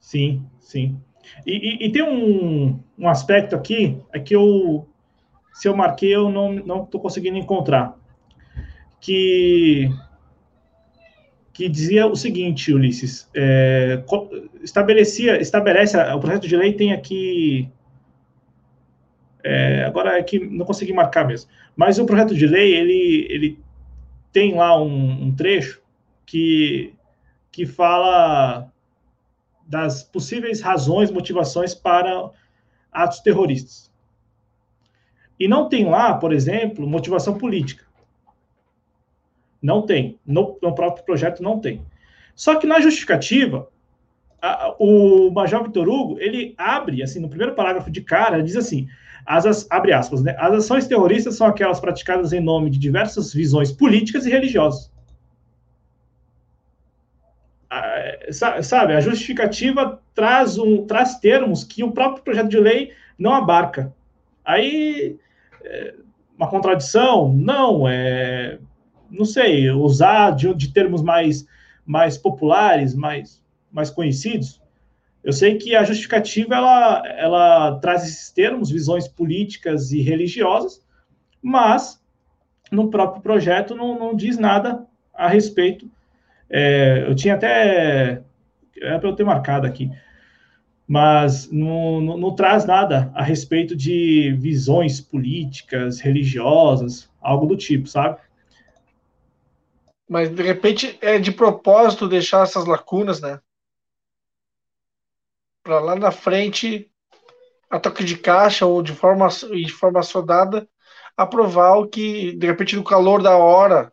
Sim, sim. E, e, e tem um, um aspecto aqui, é que eu, se eu marquei, eu não, estou conseguindo encontrar. Que, que dizia o seguinte, Ulisses, é, estabelecia, estabelece, o projeto de lei tem aqui é, agora é que não consegui marcar mesmo. Mas o projeto de lei, ele, ele tem lá um, um trecho que, que fala das possíveis razões, motivações para atos terroristas. E não tem lá, por exemplo, motivação política. Não tem. No, no próprio projeto não tem. Só que na justificativa, a, o Major Vitor Hugo, ele abre, assim, no primeiro parágrafo de cara, diz assim, as, abre aspas, né? As ações terroristas são aquelas praticadas em nome de diversas visões políticas e religiosas. Ah, sabe, a justificativa traz, um, traz termos que o próprio projeto de lei não abarca. Aí, é uma contradição? Não, é, não sei, usar de, de termos mais, mais populares, mais, mais conhecidos, eu sei que a justificativa ela, ela traz esses termos, visões políticas e religiosas, mas no próprio projeto não, não diz nada a respeito. É, eu tinha até. É para eu ter marcado aqui, mas não, não, não, traz nada a respeito de visões políticas, religiosas, algo do tipo, sabe? Mas de repente é de propósito deixar essas lacunas, né? para lá na frente, a toque de caixa ou de forma, de forma soldada, aprovar o que, de repente, no calor da hora,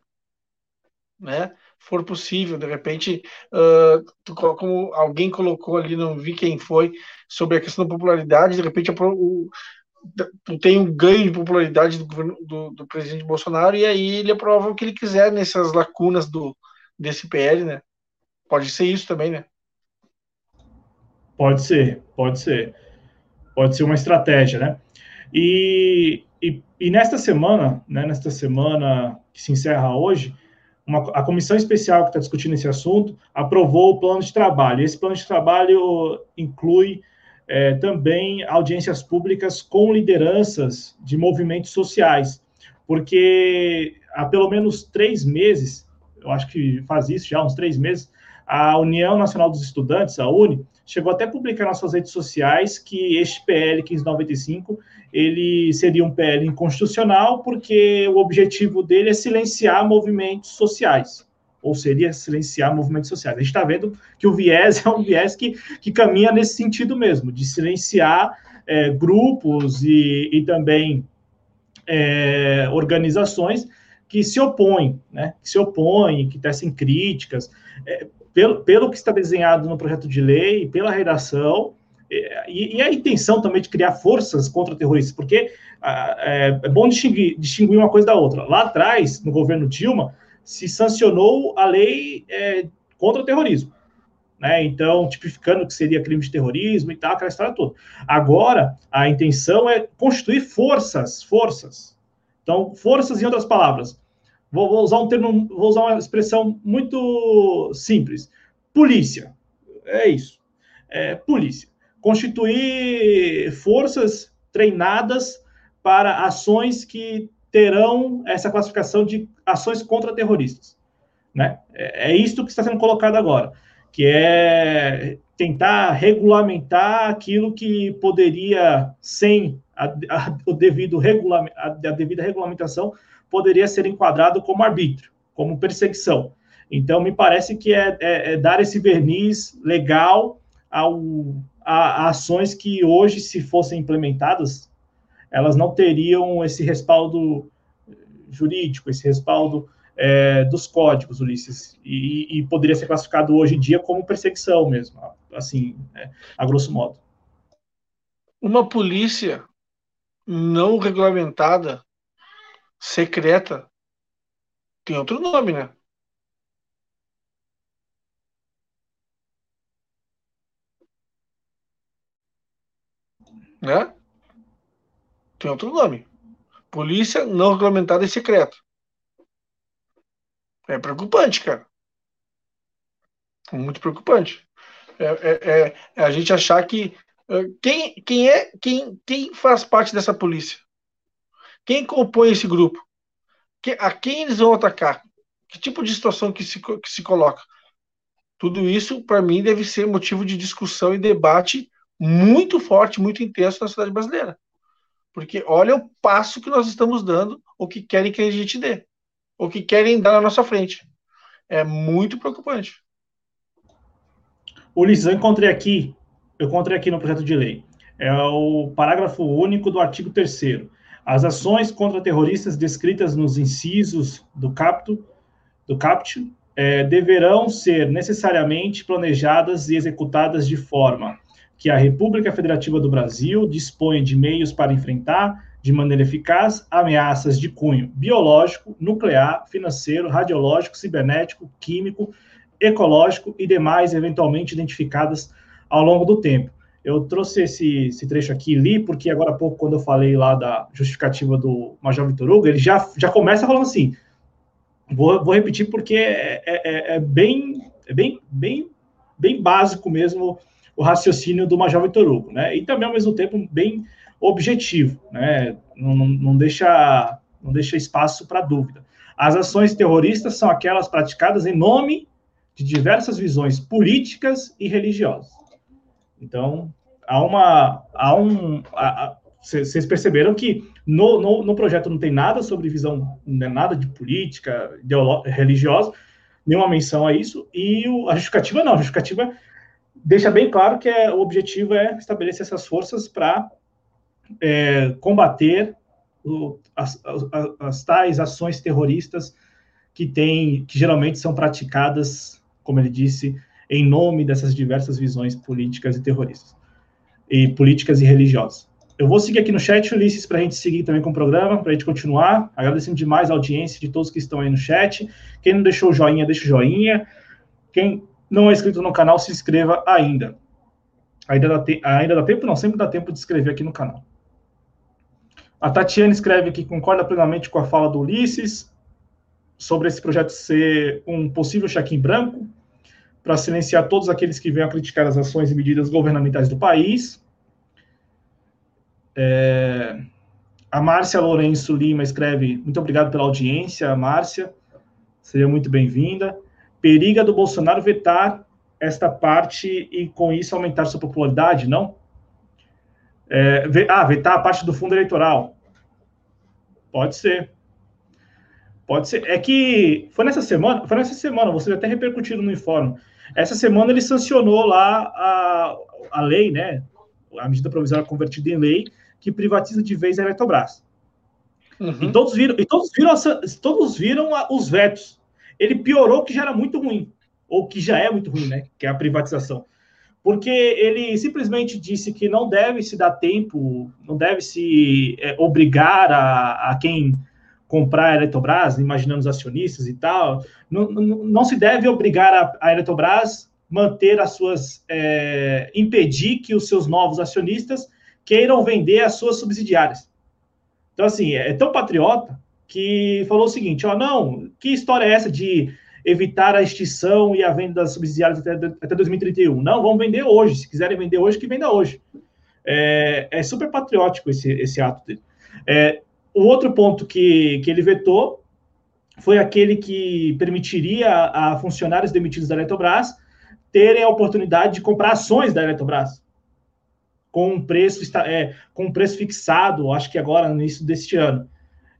né, for possível. De repente, uh, como alguém colocou ali, não vi quem foi, sobre a questão da popularidade, de repente o, tem um ganho de popularidade do, governo, do, do, presidente Bolsonaro e aí ele aprova o que ele quiser nessas lacunas do desse PL, né? Pode ser isso também, né? Pode ser, pode ser. Pode ser uma estratégia, né? E, e, e nesta semana, né, nesta semana que se encerra hoje, uma, a comissão especial que está discutindo esse assunto aprovou o plano de trabalho. Esse plano de trabalho inclui é, também audiências públicas com lideranças de movimentos sociais, porque há pelo menos três meses, eu acho que faz isso já uns três meses, a União Nacional dos Estudantes, a UNE, chegou até a publicar nas suas redes sociais que este PL 1595 ele seria um PL inconstitucional porque o objetivo dele é silenciar movimentos sociais, ou seria silenciar movimentos sociais. A gente está vendo que o viés é um viés que, que caminha nesse sentido mesmo, de silenciar é, grupos e, e também é, organizações que se opõem, né, que se opõem, que tecem críticas. É, pelo, pelo que está desenhado no projeto de lei, pela redação, e, e, a intenção também de criar forças contra terroristas, porque ah, é, é, bom distinguir, distinguir, uma coisa da outra. Lá atrás, no governo Dilma, se sancionou a lei é, contra o terrorismo. Né? Então, tipificando que seria crime de terrorismo e tal, aquela história toda. Agora, a intenção é constituir forças, forças. Então, forças, em outras palavras, Vou, vou, usar um termo, vou usar uma expressão muito simples. Polícia. É isso. É, polícia. Constituir forças treinadas para ações que terão essa classificação de ações contra terroristas. Né? É, é isso que está sendo colocado agora, que é tentar regulamentar aquilo que poderia, sem a, a, o devido regula, a, a devida regulamentação, poderia ser enquadrado como arbítrio, como perseguição. Então, me parece que é, é, é dar esse verniz legal ao, a, a, ações que hoje, se fossem implementadas, elas não teriam esse respaldo jurídico, esse respaldo é, dos códigos, Ulisses, e, e, poderia ser classificado hoje em dia como perseguição mesmo, assim, é, a grosso modo. Uma polícia não regulamentada secreta. Tem outro nome, né? Né? Tem outro nome. Polícia não regulamentada e secreta. É preocupante, cara. Muito preocupante. É, é, é, é a gente achar que é, quem, quem é quem, quem faz parte dessa polícia? Quem compõe esse grupo? a quem eles vão atacar? Que tipo de situação que se, que se coloca? Tudo isso, para mim, deve ser motivo de discussão e debate muito forte, muito intenso na sociedade brasileira. Porque olha o passo que nós estamos dando, o que querem que a gente dê, o que querem dar na nossa frente. É muito preocupante. Ulisses, eu encontrei aqui, eu encontrei aqui no projeto de lei. É o parágrafo único do artigo 3 as ações contra terroristas descritas nos incisos do capto, do CAPT é, deverão ser necessariamente planejadas e executadas de forma que a República Federativa do Brasil dispõe de meios para enfrentar, de maneira eficaz, ameaças de cunho biológico, nuclear, financeiro, radiológico, cibernético, químico, ecológico e demais eventualmente identificadas ao longo do tempo eu trouxe esse, esse trecho aqui, li, porque agora há pouco, quando eu falei lá da justificativa do Major Vitor Hugo, ele já, já começa falando assim, vou, vou repetir porque é, é, é, é bem, é bem, bem, bem básico mesmo o raciocínio do Major Vitor Hugo, né? E também, ao mesmo tempo, bem objetivo, né? Não, não, não deixa, não deixa espaço para dúvida. As ações terroristas são aquelas praticadas em nome de diversas visões políticas e religiosas. Então, há uma. Há um, vocês perceberam que no, no, no, projeto não tem nada sobre visão, não é nada de política, religiosa, nenhuma menção a isso, e o, a justificativa não, a justificativa deixa bem claro que é, o objetivo é estabelecer essas forças para é, combater o, as, as, as, tais ações terroristas que tem, que geralmente são praticadas, como ele disse, em nome dessas diversas visões políticas e terroristas, e políticas e religiosas. Eu vou seguir aqui no chat, Ulisses, para a gente seguir também com o programa, para a gente continuar. Agradecendo demais a audiência de todos que estão aí no chat. Quem não deixou o joinha, deixa o joinha. Quem não é inscrito no canal, se inscreva ainda. Ainda dá, te... ainda dá tempo? Não, sempre dá tempo de inscrever aqui no canal. A Tatiana escreve que concorda plenamente com a fala do Ulisses sobre esse projeto ser um possível em branco para silenciar todos aqueles que venham a criticar as ações e medidas governamentais do país. É... A Márcia Lourenço Lima escreve: Muito obrigado pela audiência, Márcia. Seja muito bem-vinda. Periga do Bolsonaro vetar esta parte e, com isso, aumentar sua popularidade, não? É, ah, vetar a parte do fundo eleitoral. Pode ser. Pode ser. É que foi nessa semana, foi nessa semana, você até repercutido no informe. Essa semana ele sancionou lá a, a lei, né? A medida provisória convertida em lei, que privatiza de vez a Eletrobras. Uhum. E todos viram, e todos viram, todos viram os vetos. Ele piorou o que já era muito ruim, ou que já é muito ruim, né? Que é a privatização porque ele simplesmente disse que não deve se dar tempo, não deve se é, obrigar a, a, quem comprar a Eletrobras, imaginando os acionistas e tal, não, não, não se deve obrigar a, a Eletrobras manter as suas, é, impedir que os seus novos acionistas queiram vender as suas subsidiárias. Então, assim, é tão patriota que falou o seguinte, ó, não, que história é essa de evitar a extinção e a venda das subsidiárias até, até 2031. Não, vamos vender hoje. Se quiserem vender hoje, que venda hoje. É, é super patriótico esse, esse ato dele. É, o outro ponto que, que ele vetou foi aquele que permitiria a funcionários demitidos da Eletrobras terem a oportunidade de comprar ações da Eletrobras com um preço, é, com um preço fixado, acho que agora no início deste ano.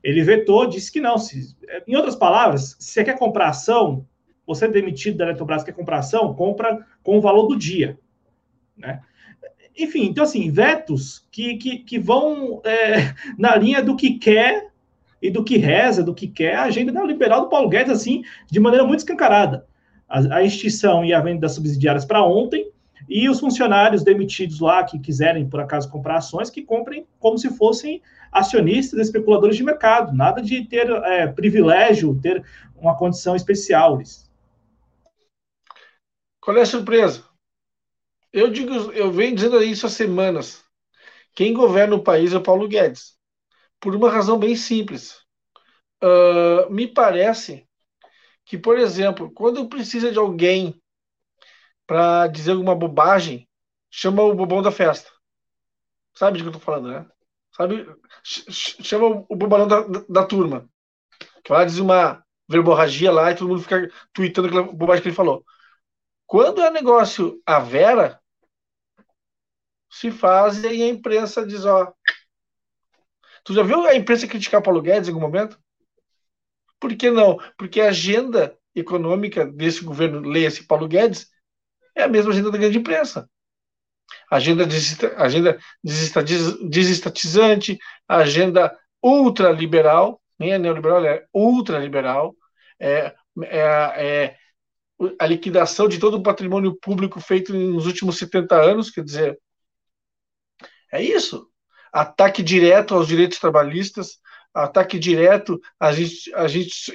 Ele vetou, disse que não. Se, em outras palavras, se você quer comprar ação, você é demitido da Eletrobras, quer comprar ação, compra com o valor do dia. Né? Enfim, então, assim, vetos que, que, que vão é, na linha do que quer e do que reza, do que quer a agenda neoliberal do Paulo Guedes, assim, de maneira muito escancarada. A, a extinção e a venda das subsidiárias para ontem, e os funcionários demitidos lá que quiserem, por acaso, comprar ações, que comprem como se fossem acionistas, especuladores de mercado. Nada de ter é, privilégio, ter uma condição especial. Qual é a surpresa? Eu digo, eu venho dizendo isso há semanas. Quem governa o país é o Paulo Guedes. Por uma razão bem simples. Uh, me parece que, por exemplo, quando precisa de alguém para dizer alguma bobagem, chama o bobão da festa. Sabe de que eu tô falando, né? Sabe? Chama o bobalão da, da, turma. Que vai dizer uma verborragia lá e todo mundo fica tweetando aquela bobagem que ele falou. Quando é negócio a vera, se faz e a imprensa diz, ó. Tu já viu a imprensa criticar Paulo Guedes em algum momento? Por que não? Porque a agenda econômica desse governo, leia-se Paulo Guedes, é a mesma agenda da grande imprensa. Agenda, agenda desestatizante, agenda ultraliberal, nem é neoliberal, é ultraliberal, é, é, é a liquidação de todo o patrimônio público feito nos últimos 70 anos, quer dizer, é isso. Ataque direto aos direitos trabalhistas, ataque direto às,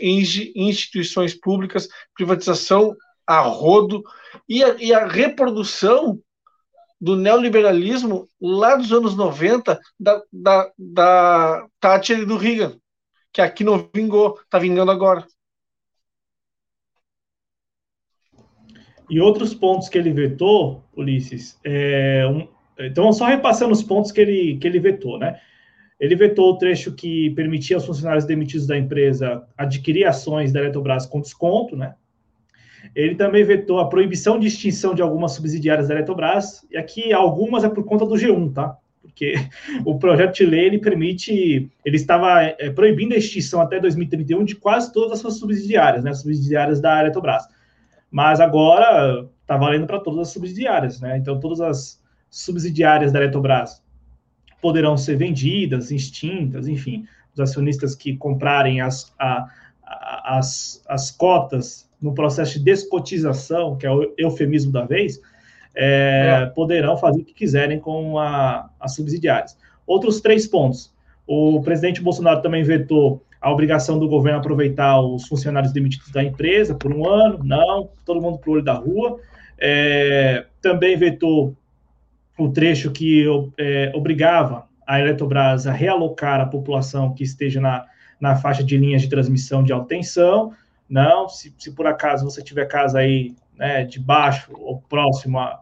instituições públicas, privatização a rodo, e a, e a reprodução do neoliberalismo lá dos anos 90 da, da, da Thatcher e do Reagan, que aqui não vingou, está vingando agora. E outros pontos que ele vetou, Ulisses, é um, então só repassando os pontos que ele, que ele vetou, né? Ele vetou o trecho que permitia aos funcionários demitidos da empresa adquirir ações da Eletrobras com desconto, né? Ele também vetou a proibição de extinção de algumas subsidiárias da Eletrobras, e aqui algumas é por conta do G1, tá? Porque o projeto de lei ele permite, ele estava é, proibindo a extinção até 2031 de quase todas as suas subsidiárias, né? Subsidiárias da Eletrobras. Mas agora está valendo para todas as subsidiárias, né? Então todas as subsidiárias da Eletrobras poderão ser vendidas, extintas, enfim, os acionistas que comprarem as, a, as, as cotas no processo de descotização, que é o eufemismo da vez, é, é. poderão fazer o que quiserem com a, as subsidiárias. Outros três pontos. O presidente Bolsonaro também vetou a obrigação do governo aproveitar os funcionários demitidos da empresa por um ano, não, todo mundo para o olho da rua. É, também vetou o trecho que é, obrigava a Eletrobras a realocar a população que esteja na, na faixa de linhas de transmissão de alta tensão. Não, se, se por acaso você tiver casa aí né, de baixo ou próximo à,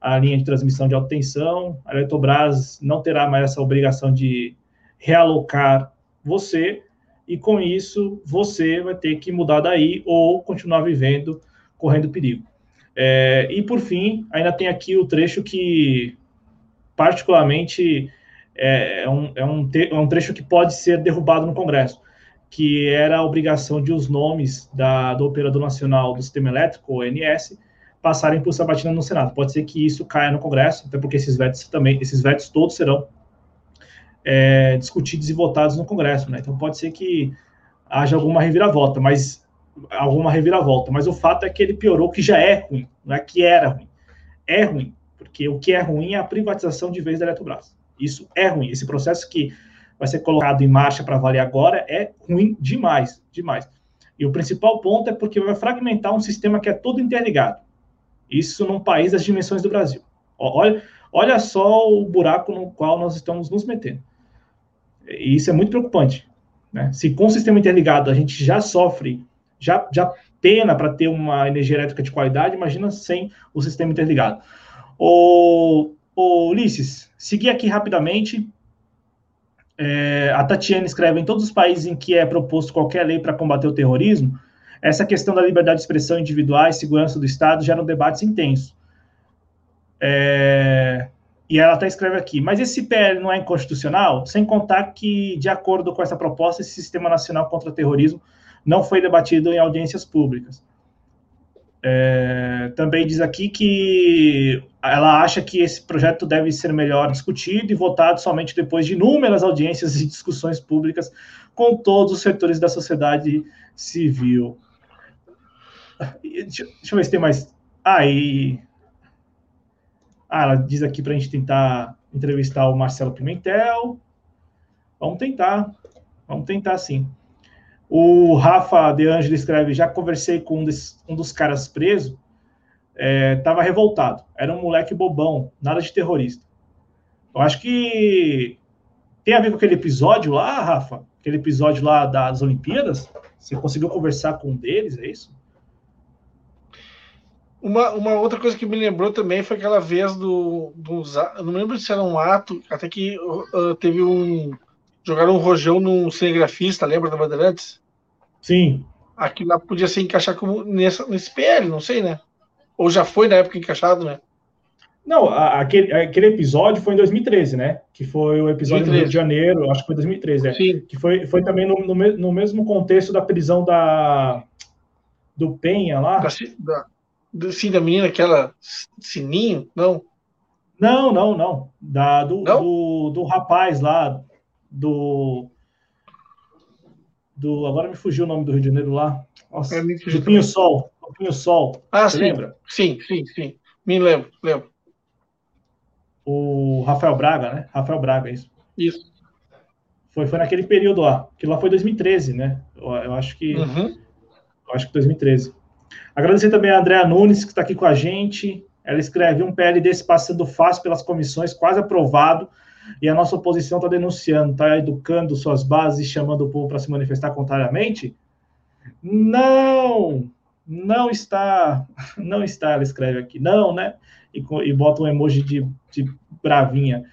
à linha de transmissão de alta tensão, a Eletrobras não terá mais essa obrigação de realocar você, e com isso você vai ter que mudar daí ou continuar vivendo correndo perigo. É, e por fim, ainda tem aqui o trecho que particularmente é, é, um, é, um, é um trecho que pode ser derrubado no Congresso, que era a obrigação de os nomes da, do Operador Nacional do Sistema Elétrico, ONS, passarem por sabatina no Senado. Pode ser que isso caia no Congresso, até porque esses vetos também, esses vetos todos serão é, discutidos e votados no Congresso, né? Então pode ser que haja alguma reviravolta, mas alguma reviravolta, mas o fato é que ele piorou, que já é ruim, não é que era ruim. É ruim, porque o que é ruim é a privatização de vez da Eletrobras. Isso é ruim. Esse processo que vai ser colocado em marcha para valer agora é ruim demais, demais. E o principal ponto é porque vai fragmentar um sistema que é todo interligado. Isso num país das dimensões do Brasil. Olha, olha só o buraco no qual nós estamos nos metendo. E isso é muito preocupante. Né? Se com o sistema interligado a gente já sofre já, já pena para ter uma energia elétrica de qualidade, imagina sem o sistema interligado. O, o Ulisses, seguir aqui rapidamente. É, a Tatiana escreve: em todos os países em que é proposto qualquer lei para combater o terrorismo, essa questão da liberdade de expressão individual e segurança do Estado geram debates intensos. É, e ela até escreve aqui: mas esse PL não é inconstitucional? Sem contar que, de acordo com essa proposta, esse Sistema Nacional contra o Terrorismo não foi debatido em audiências públicas. É, também diz aqui que ela acha que esse projeto deve ser melhor discutido e votado somente depois de inúmeras audiências e discussões públicas com todos os setores da sociedade civil. Deixa, eu ver se tem mais. Ah, e. Ah, ela diz aqui para a gente tentar entrevistar o Marcelo Pimentel. Vamos tentar. Vamos tentar sim. O Rafa De Angelo escreve: já conversei com um, desse, um dos caras preso, estava é, revoltado. Era um moleque bobão, nada de terrorista. Eu acho que tem a ver com aquele episódio lá, Rafa? Aquele episódio lá das Olimpíadas? Você conseguiu conversar com um deles, é isso? Uma, uma outra coisa que me lembrou também foi aquela vez do, do não lembro se era um ato, até que uh, teve um jogaram um rojão num cinegrafista, lembra da Bandeirantes? Sim. Aquilo lá podia se encaixar como nessa, nesse PL, não sei, né? Ou já foi na época encaixado, né? Não, aquele, aquele episódio foi em 2013, né? Que foi o episódio 2013. do Rio de Janeiro, acho que foi 2013, é. Sim. Que foi, foi também no, no, no mesmo contexto da prisão da do Penha lá. Da, da, do, sim, da menina, aquela Sininho, não? Não, não, não. Da, do, não? do, do rapaz lá, do. Do. Agora me fugiu o nome do Rio de Janeiro lá. Nossa, é, do Pinho Sol. Do Pinho Sol. Ah, sim. lembra? Sim, sim, sim. Me lembro, lembro. O Rafael Braga, né? Rafael Braga, isso. Isso. Foi, foi naquele período lá. Que lá foi 2013, né? Eu, eu acho que. Uhum. Eu acho que 2013. Agradecer também a Andréa Nunes, que está aqui com a gente. Ela escreve um PL desse passando fácil pelas comissões, quase aprovado e a nossa oposição está denunciando, está educando suas bases, chamando o povo para se manifestar contrariamente? Não, não está, não está, ela escreve aqui, não, né? E, e bota um emoji de, de bravinha.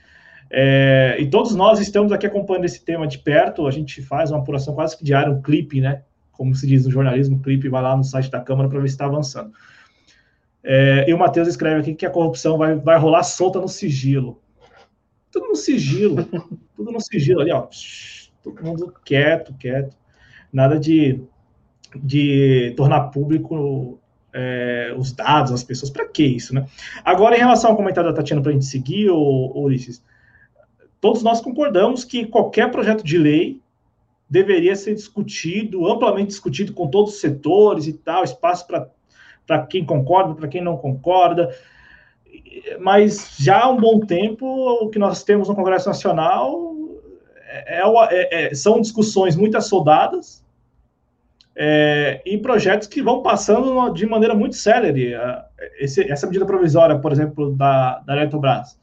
É, e todos nós estamos aqui acompanhando esse tema de perto, a gente faz uma apuração quase que diária, um clipe, né? Como se diz no jornalismo, clipe, vai lá no site da Câmara para ver se está avançando. É, e o Matheus escreve aqui que a corrupção vai, vai rolar solta no sigilo. Tudo no sigilo, tudo no sigilo ali, ó. Todo mundo quieto, quieto. Nada de, de tornar público é, os dados, as pessoas. Para que isso, né? Agora, em relação ao comentário da Tatiana, para a gente seguir, ô, Ulisses, todos nós concordamos que qualquer projeto de lei deveria ser discutido, amplamente discutido com todos os setores e tal, espaço para quem concorda, para quem não concorda mas já há um bom tempo o que nós temos no Congresso Nacional é, é, é, é são discussões muito assoldadas é, e projetos que vão passando de maneira muito célere. Essa medida provisória, por exemplo, da, da Eletrobras,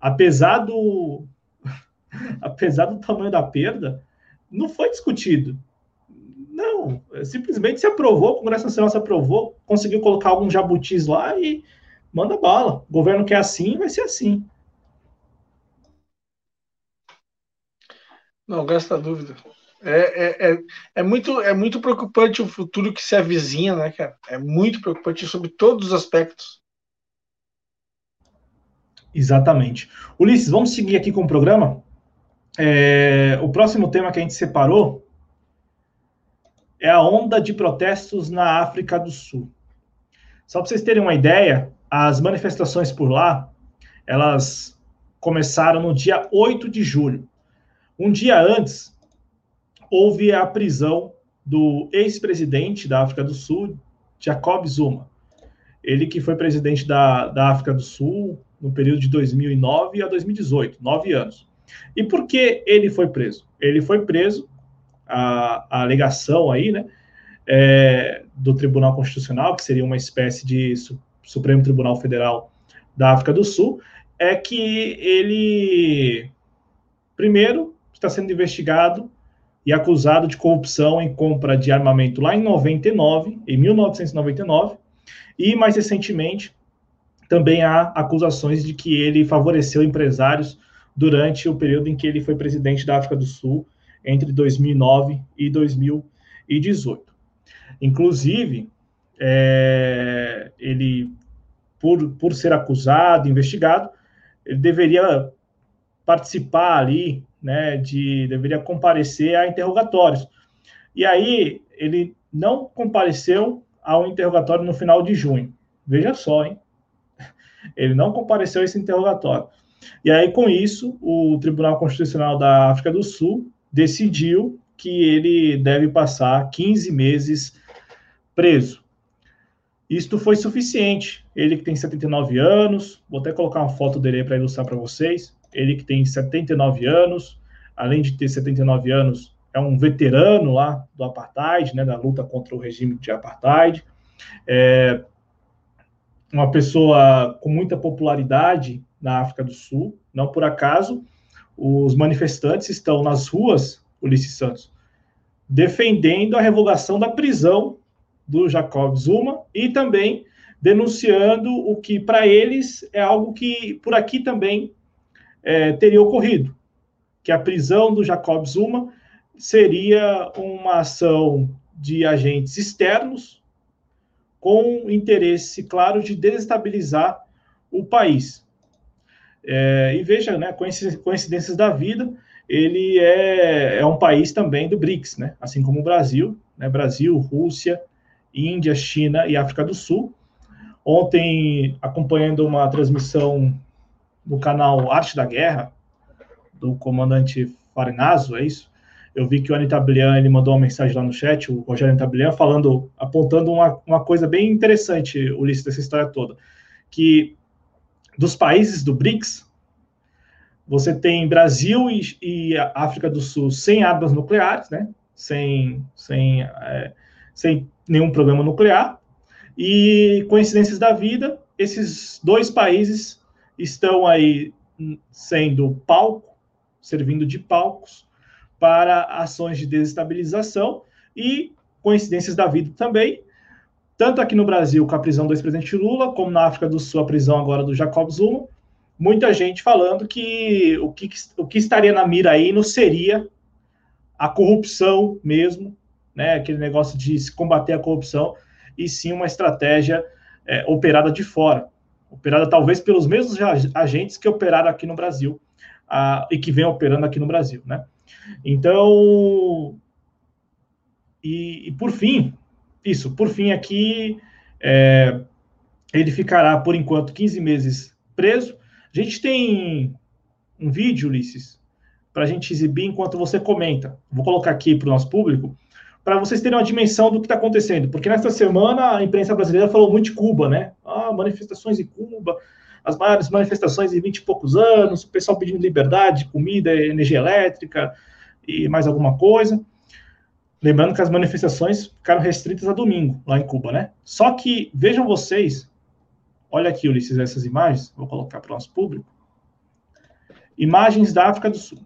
apesar do apesar do tamanho da perda, não foi discutido. Não, simplesmente se aprovou, o Congresso Nacional se aprovou, conseguiu colocar alguns jabutis lá e manda bala. O governo quer assim, vai ser assim. Não, gasta dúvida. É, é, é, é, muito, é muito preocupante o futuro que se avizinha, né, cara? É muito preocupante sobre todos os aspectos. Exatamente. Ulisses, vamos seguir aqui com o programa? É, o próximo tema que a gente separou é a onda de protestos na África do Sul. Só para vocês terem uma ideia, as manifestações por lá, elas começaram no dia 8 de julho. Um dia antes, houve a prisão do ex-presidente da África do Sul, Jacob Zuma. Ele que foi presidente da, da África do Sul no período de 2009 a 2018, nove anos. E por que ele foi preso? Ele foi preso, a, alegação aí, né, é, do Tribunal Constitucional, que seria uma espécie de su, Supremo Tribunal Federal da África do Sul, é que ele, primeiro, está sendo investigado e acusado de corrupção em compra de armamento lá em 99, em 1999, e mais recentemente também há acusações de que ele favoreceu empresários durante o período em que ele foi presidente da África do Sul, entre 2009 e 2018. Inclusive, é, ele, por, por ser acusado, investigado, ele deveria participar ali, né, de, deveria comparecer a interrogatórios. E aí, ele não compareceu ao interrogatório no final de junho. Veja só, hein? Ele não compareceu a esse interrogatório. E aí, com isso, o Tribunal Constitucional da África do Sul decidiu que ele deve passar 15 meses preso. Isto foi suficiente. Ele que tem 79 anos, vou até colocar uma foto dele para ilustrar para vocês. Ele que tem 79 anos, além de ter 79 anos, é um veterano lá do apartheid, né, da luta contra o regime de apartheid. É uma pessoa com muita popularidade na África do Sul. Não por acaso, os manifestantes estão nas ruas, Ulisses Santos, defendendo a revogação da prisão do Jacob Zuma e também denunciando o que para eles é algo que por aqui também é, teria ocorrido, que a prisão do Jacob Zuma seria uma ação de agentes externos com interesse claro de desestabilizar o país. É, e veja, né, coincidências da vida, ele é, é um país também do BRICS, né, assim como o Brasil, né, Brasil, Rússia, Índia, China e África do Sul. Ontem, acompanhando uma transmissão no canal Arte da Guerra, do comandante Farinazo, é isso? Eu vi que o Anitablian, ele mandou uma mensagem lá no chat, o Rogério Anitablian, falando, apontando uma, uma coisa bem interessante, Ulisses, dessa história toda, que dos países do BRICS, você tem Brasil e, e África do Sul sem armas nucleares, né? Sem, sem, é, sem nenhum problema nuclear. E coincidências da vida, esses dois países estão aí sendo palco, servindo de palcos para ações de desestabilização e coincidências da vida também, tanto aqui no Brasil com a prisão do ex-presidente Lula, como na África do Sul a prisão agora do Jacob Zuma, muita gente falando que o que, o que estaria na mira aí não seria a corrupção mesmo, né, aquele negócio de se combater a corrupção, e sim uma estratégia é, operada de fora, operada talvez pelos mesmos agentes que operaram aqui no Brasil a, e que vem operando aqui no Brasil, né? Então, e, e por fim, isso, por fim, aqui é, ele ficará, por enquanto, 15 meses preso. A gente tem um vídeo, Ulisses, para a gente exibir enquanto você comenta. Vou colocar aqui para o nosso público, para vocês terem uma dimensão do que está acontecendo. Porque nesta semana a imprensa brasileira falou muito de Cuba, né? Ah, manifestações em Cuba, as maiores manifestações em 20 e poucos anos, o pessoal pedindo liberdade, comida, energia elétrica e mais alguma coisa. Lembrando que as manifestações ficaram restritas a domingo, lá em Cuba, né? Só que, vejam vocês, olha aqui, Ulisses, essas imagens, vou colocar para o nosso público. Imagens da África do Sul.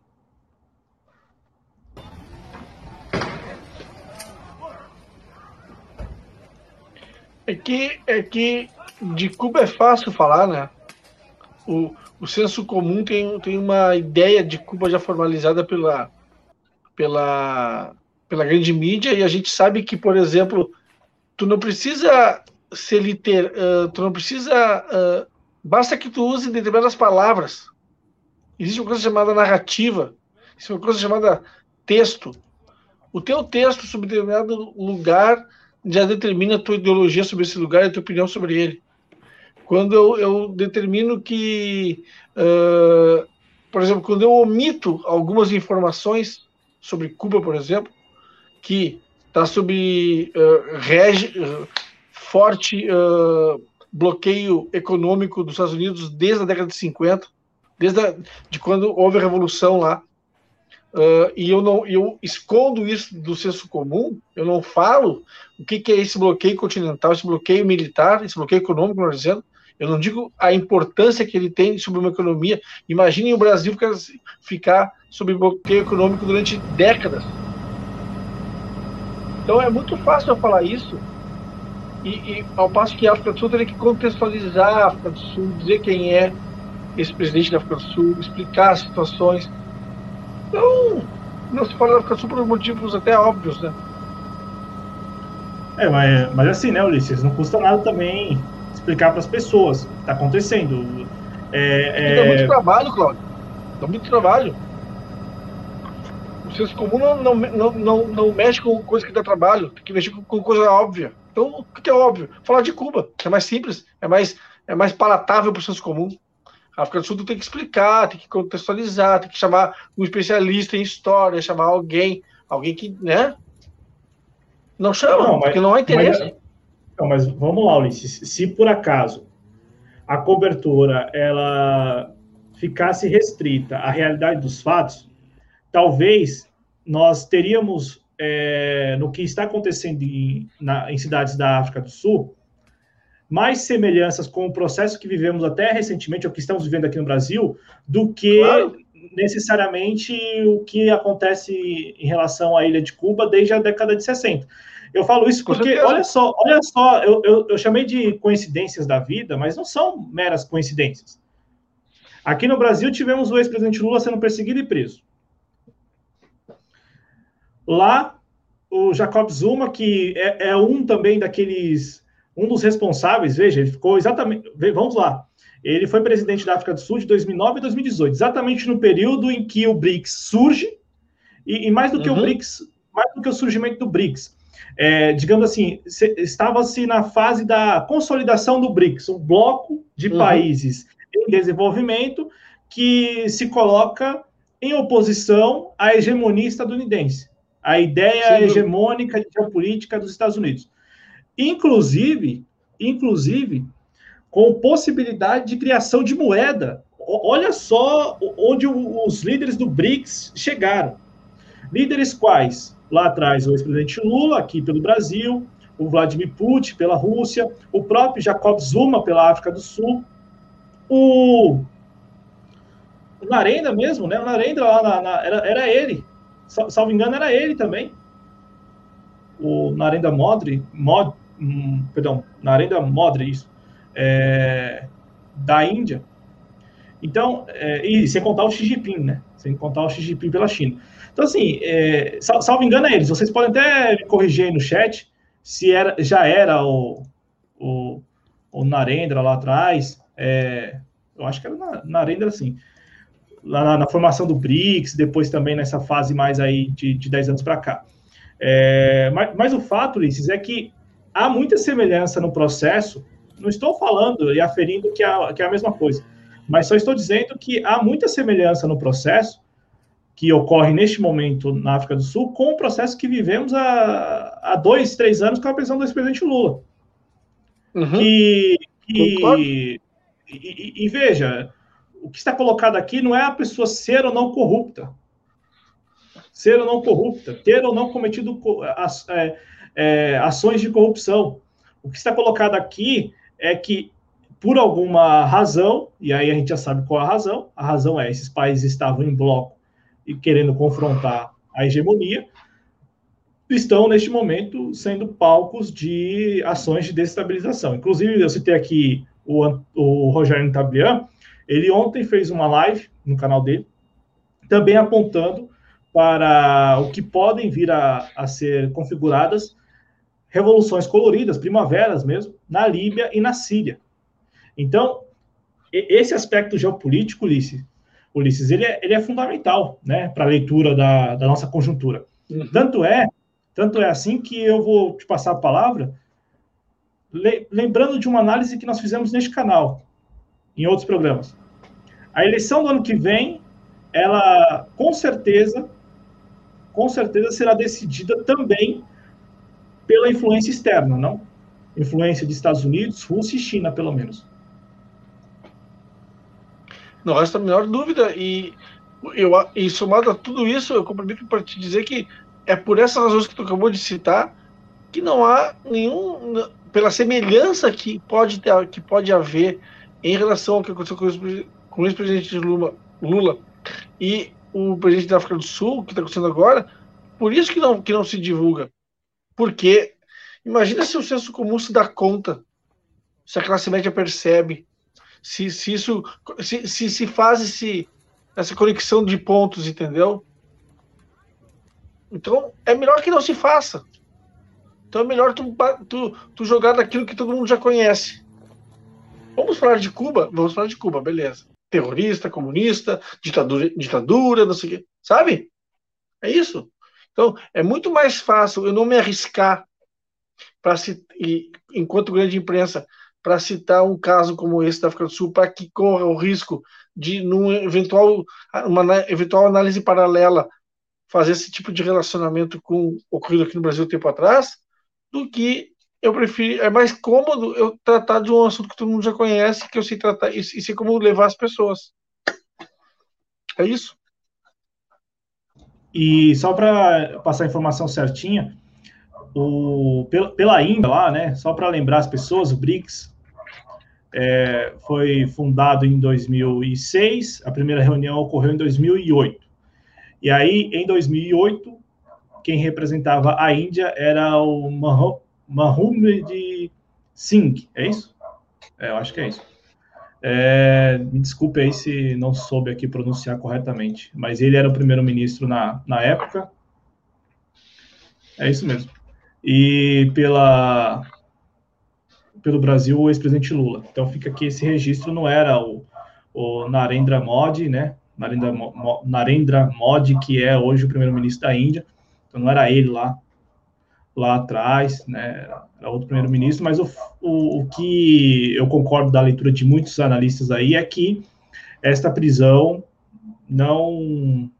É que, é que de Cuba é fácil falar, né? O, o senso comum tem, tem uma ideia de Cuba já formalizada pela, pela, pela grande mídia e a gente sabe que, por exemplo, tu não precisa ser liter, uh, tu não precisa, uh, basta que tu use determinadas palavras. Existe uma coisa chamada narrativa, existe uma coisa chamada texto. O teu texto sobre determinado lugar já determina a tua ideologia sobre esse lugar e a tua opinião sobre ele. Quando eu, eu determino que, uh, por exemplo, quando eu omito algumas informações sobre Cuba, por exemplo, que está sob uh, rege, uh, forte uh, bloqueio econômico dos Estados Unidos desde a década de 50, desde a, de quando houve a revolução lá. E eu não eu escondo isso do senso comum, eu não falo o que, que é esse bloqueio continental, esse bloqueio militar, esse bloqueio econômico, melhor dizendo. Eu não digo a importância que ele tem sobre uma economia. Imaginem o Brasil ficar sob bloqueio econômico durante décadas. Então é muito fácil eu falar isso, e, e ao passo que a África do Sul teria que contextualizar a África do Sul, dizer quem é esse presidente da África do Sul, explicar as situações. Então, não se fala da África do Sul por motivos até óbvios, né? É, mas, mas assim, né, Ulisses, não custa nada também explicar para as pessoas o que está acontecendo. É, é... Dá muito trabalho, Cláudio. Dá muito trabalho senso comum não, não, não, não, não mexe com coisa que dá trabalho, tem que mexer com, com coisa óbvia. Então, o que é óbvio? Falar de Cuba, é mais simples, é mais, é mais palatável para o senso comum. A África do Sul tem que explicar, tem que contextualizar, tem que chamar um especialista em história, chamar alguém, alguém que, né? Não chama, não, mas, porque não há interesse. Mas, não, mas vamos lá, Ulisses. Se por acaso a cobertura ela ficasse restrita à realidade dos fatos, talvez nós teríamos, é, no que está acontecendo em, na, em cidades da África do Sul, mais semelhanças com o processo que vivemos até recentemente, ou que estamos vivendo aqui no Brasil, do que claro. necessariamente o que acontece em relação à ilha de Cuba desde a década de 60. Eu falo isso porque, olha só, olha só, eu, eu, eu chamei de coincidências da vida, mas não são meras coincidências. Aqui no Brasil tivemos o ex-presidente Lula sendo perseguido e preso. Lá, o Jacob Zuma, que é, é, um também daqueles, um dos responsáveis, veja, ele ficou exatamente, vamos lá, ele foi presidente da África do Sul de 2009 e 2018, exatamente no período em que o BRICS surge, e, e mais do que uhum. o BRICS, mais do que o surgimento do BRICS, é, digamos assim, estava-se na fase da consolidação do BRICS, um bloco de uhum. países em desenvolvimento que se coloca em oposição à hegemonia estadunidense a ideia Sim. hegemônica de geopolítica dos Estados Unidos. Inclusive, inclusive, com possibilidade de criação de moeda. Olha só onde os líderes do BRICS chegaram. Líderes quais? Lá atrás, o ex-presidente Lula, aqui pelo Brasil, o Vladimir Putin pela Rússia, o próprio Jacob Zuma pela África do Sul, o, o Narendra mesmo, né? O Narendra lá na, na, era, era ele, salvo engano, era ele também. O Narendra Modri, Mod, hum, perdão, Narendra Modri, isso, é, da Índia. Então, é, e sem contar o Xi Jinping, né? Sem contar o Xi Jinping pela China. Então, assim, é, salvo engano é eles. Vocês podem até me corrigir aí no chat se era, já era o, o, o Narendra lá atrás. É, eu acho que era Narendra, sim lá na, na, formação do BRICS, depois também nessa fase mais aí de, de 10 anos para cá. É, mas, mas, o fato, Ulisses, é que há muita semelhança no processo, não estou falando e aferindo que, há, que é a mesma coisa, mas só estou dizendo que há muita semelhança no processo que ocorre neste momento na África do Sul com o processo que vivemos há, há dois, três anos com a prisão do ex-presidente Lula. Uhum. Que, que e, e, e, veja, o que está colocado aqui não é a pessoa ser ou não corrupta. Ser ou não corrupta, ter ou não cometido é, é, ações de corrupção. O que está colocado aqui é que, por alguma razão, e aí a gente já sabe qual a razão, a razão é esses países estavam em bloco e querendo confrontar a hegemonia, estão neste momento sendo palcos de ações de desestabilização. Inclusive, eu citei aqui o, o Rogério Tablian, ele ontem fez uma live no canal dele, também apontando para o que podem vir a, a ser configuradas revoluções coloridas, primaveras mesmo, na Líbia e na Síria. Então, esse aspecto geopolítico, Ulisses, Ulisses ele, é, ele é fundamental né, para a leitura da, da, nossa conjuntura. Uhum. Tanto é, tanto é assim que eu vou te passar a palavra, le, lembrando de uma análise que nós fizemos neste canal, em outros programas. A eleição do ano que vem, ela com certeza, com certeza será decidida também pela influência externa, não? Influência de Estados Unidos, Rússia e China, pelo menos. Não resta a menor dúvida. E, eu, e somado a tudo isso, eu compreendo para te dizer que é por essas razões que tu acabou de citar que não há nenhum. pela semelhança que pode, ter, que pode haver em relação ao que aconteceu com o, ex-presidente Lula, Lula e o presidente da África do Sul, que está acontecendo agora, por isso que não, que não se divulga. Porque imagina se o senso comum se dá conta, se a classe média percebe, se, se isso se, se, se faz esse, essa conexão de pontos, entendeu? Então é melhor que não se faça. Então é melhor tu, tu, tu jogar daquilo que todo mundo já conhece. Vamos falar de Cuba? Vamos falar de Cuba, beleza. Terrorista, comunista, ditadura, ditadura, não sei o quê. Sabe? É isso. Então, é muito mais fácil eu não me arriscar para enquanto grande imprensa para citar um caso como esse da África do Sul, para que corra o risco de, num eventual, uma eventual análise paralela, fazer esse tipo de relacionamento com o ocorrido aqui no Brasil tempo atrás, do que eu prefiro. É mais cômodo eu tratar de um assunto que todo mundo já conhece, que eu sei tratar e, e sei como levar as pessoas. É isso. E só para passar a informação certinha, o, pela, pela Índia lá, né? Só para lembrar as pessoas, o BRICS é, foi fundado em 2006, a primeira reunião ocorreu em 2008. E aí, em 2008, quem representava a Índia era o Mahomed Singh, é isso? É, eu acho que é isso. É, me desculpe aí se não soube aqui pronunciar corretamente, mas ele era o primeiro-ministro na, na época. É isso mesmo. E pela pelo Brasil o ex-presidente Lula. Então fica aqui esse registro, não era o, o Narendra Modi, né? Narendra, Mo, Narendra Modi, que é hoje o primeiro-ministro da Índia. Então não era ele lá, lá atrás, né? Era outro primeiro-ministro, mas o, o, o que eu concordo da leitura de muitos analistas aí é que esta prisão não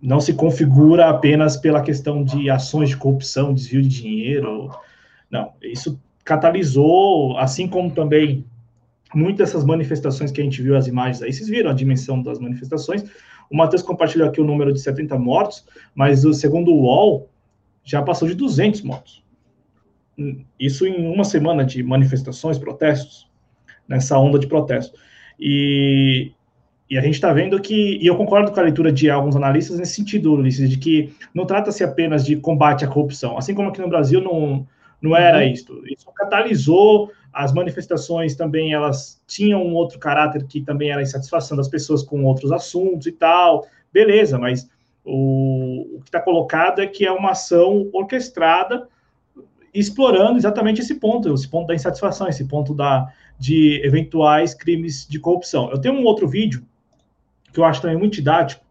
não se configura apenas pela questão de ações de corrupção, desvio de dinheiro. Não, isso catalisou, assim como também muitas dessas manifestações que a gente viu as imagens aí, vocês viram a dimensão das manifestações. O Matheus compartilhou aqui o número de 70 mortos, mas segundo o UOL, já passou de 200 mortos. Isso em uma semana de manifestações, protestos, nessa onda de protesto. E, e a gente está vendo que, e eu concordo com a leitura de alguns analistas nesse sentido, Ulisses, de que não trata-se apenas de combate à corrupção. Assim como aqui no Brasil não, não era uhum. isso. Isso catalisou as manifestações também, elas tinham um outro caráter que também era a insatisfação das pessoas com outros assuntos e tal. Beleza, mas o, o que está colocado é que é uma ação orquestrada explorando exatamente esse ponto, esse ponto da insatisfação, esse ponto da, de eventuais crimes de corrupção. Eu tenho um outro vídeo que eu acho também muito didático,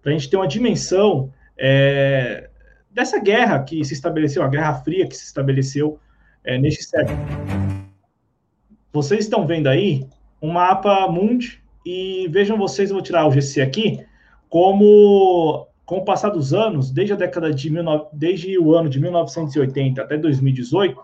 para a gente ter uma dimensão é, dessa guerra que se estabeleceu, a Guerra Fria que se estabeleceu é, neste século. Vocês estão vendo aí um mapa mundi e vejam vocês, eu vou tirar o GC aqui, como com o passar dos anos, desde a década de desde o ano de 1980 até 2018,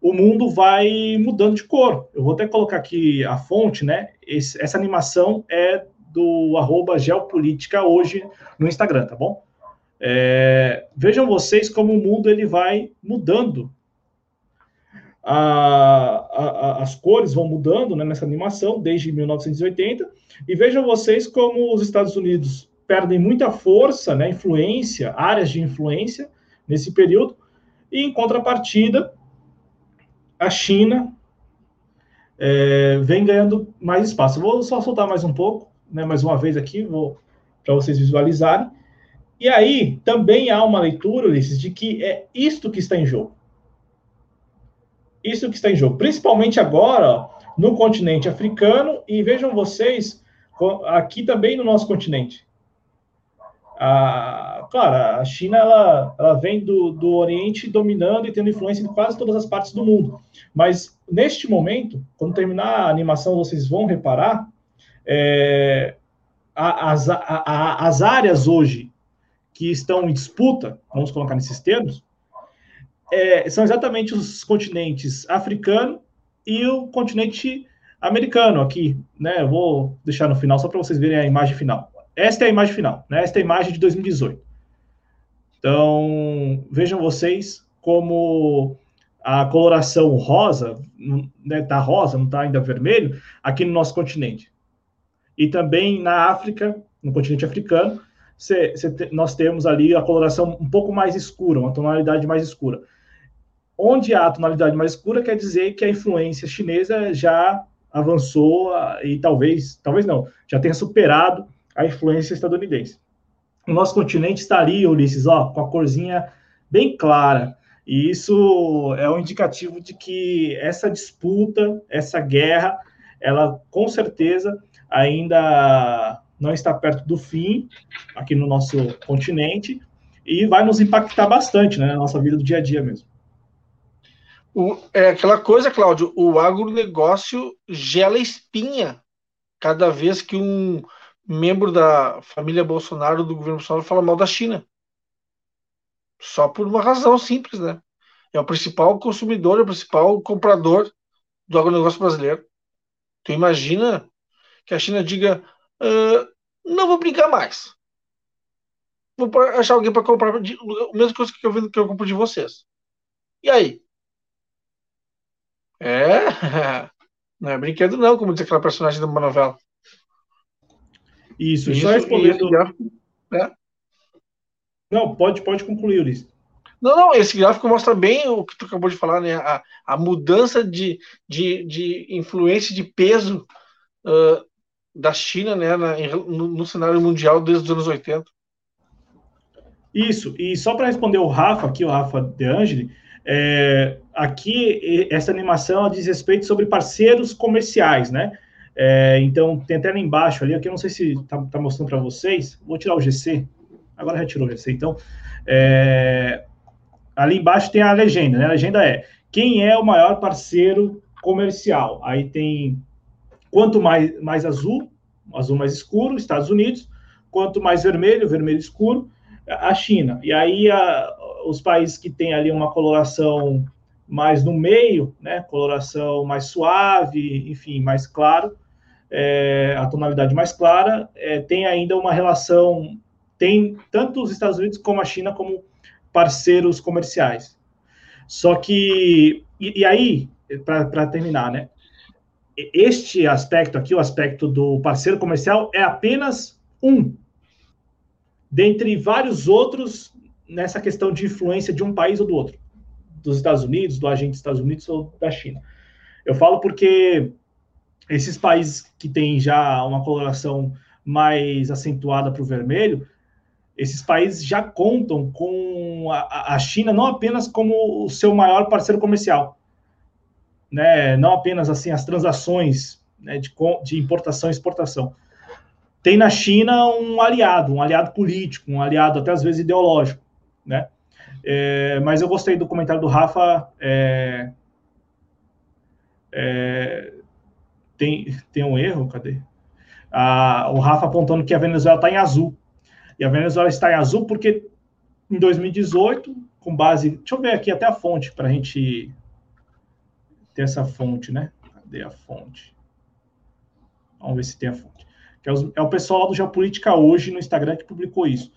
o mundo vai mudando de cor. Eu vou até colocar aqui a fonte, né? Esse, essa animação é do arroba geopolítica hoje no Instagram, tá bom? É, vejam vocês como o mundo ele vai mudando a, a, as cores vão mudando né, nessa animação desde 1980, e vejam vocês como os Estados Unidos perdem muita força, né, influência, áreas de influência nesse período, e em contrapartida, a China é, vem ganhando mais espaço. vou só soltar mais um pouco, né, mais uma vez aqui, para vocês visualizarem. E aí também há uma leitura, Ulisses, de que é isto que está em jogo. Isso que está em jogo, principalmente agora ó, no continente africano e vejam vocês aqui também no nosso continente. A, claro, a China ela, ela vem do, do Oriente dominando e tendo influência em quase todas as partes do mundo. Mas neste momento, quando terminar a animação, vocês vão reparar é, as, a, as áreas hoje que estão em disputa, vamos colocar nesses termos, é, são exatamente os continentes africano e o continente americano aqui, né? Eu vou deixar no final só para vocês verem a imagem final. Esta é a imagem final, né? Esta é a imagem de 2018. Então, vejam vocês como a coloração rosa, né, tá rosa, não está ainda vermelho, aqui no nosso continente. E também na África, no continente africano, cê, cê te, nós temos ali a coloração um pouco mais escura, uma tonalidade mais escura. Onde há a tonalidade mais escura, quer dizer que a influência chinesa já avançou e talvez, talvez não, já tenha superado a influência estadunidense. O nosso continente está ali, Ulisses, ó, com a corzinha bem clara. E isso é um indicativo de que essa disputa, essa guerra, ela com certeza ainda não está perto do fim aqui no nosso continente e vai nos impactar bastante né, na nossa vida do dia a dia mesmo. O, é aquela coisa, Cláudio, o agronegócio gela espinha cada vez que um membro da família Bolsonaro, do governo Bolsonaro, fala mal da China. Só por uma razão simples, né? É o principal consumidor, é o principal comprador do agronegócio brasileiro. Tu imagina que a China diga: uh, não vou brincar mais. Vou achar alguém para comprar a mesma coisa que eu, que eu compro de vocês. E aí? É, não é brinquedo não, como diz aquela personagem de uma novela. Isso, Isso só respondendo. Gráfico, é. Não, pode, pode concluir, Ulisses. Não, não, esse gráfico mostra bem o que tu acabou de falar, né? A, a mudança de, de, de influência de peso uh, da China né, na, no, no, cenário mundial desde os anos 80. Isso, e só para responder o Rafa, aqui, o Rafa De Angeli, é, aqui essa animação diz respeito sobre parceiros comerciais, né? É, então, tem até lá embaixo ali, aqui eu não sei se está tá mostrando para vocês, vou tirar o GC, agora retirou o GC, então, é, ali embaixo tem a legenda, né? A legenda é, quem é o maior parceiro comercial? Aí tem, quanto mais, mais azul, azul mais escuro, Estados Unidos, quanto mais vermelho, vermelho escuro, a China. E aí a, os países que têm ali uma coloração mais no meio, né, coloração mais suave, enfim, mais claro, é, a tonalidade mais clara, é, tem ainda uma relação, tem tanto os Estados Unidos como a China como parceiros comerciais. Só que, e, e aí, para terminar, né, este aspecto aqui, o aspecto do parceiro comercial, é apenas um, dentre vários outros nessa questão de influência de um país ou do outro, dos Estados Unidos, do agente dos Estados Unidos ou da China. Eu falo porque esses países que têm já uma coloração mais acentuada para o vermelho, esses países já contam com a, a, China não apenas como o seu maior parceiro comercial, né? não apenas assim as transações né, de, de importação e exportação. Tem na China um aliado, um aliado político, um aliado até às vezes ideológico, né? É, mas eu gostei do comentário do Rafa. É, é, tem, tem um erro, cadê? Ah, o Rafa apontando que a Venezuela está em azul. E a Venezuela está em azul porque em 2018, com base. Deixa eu ver aqui até a fonte para a gente ter essa fonte, né? Cadê a fonte? Vamos ver se tem a fonte. É, é, o pessoal do Geopolítica hoje no Instagram que publicou isso.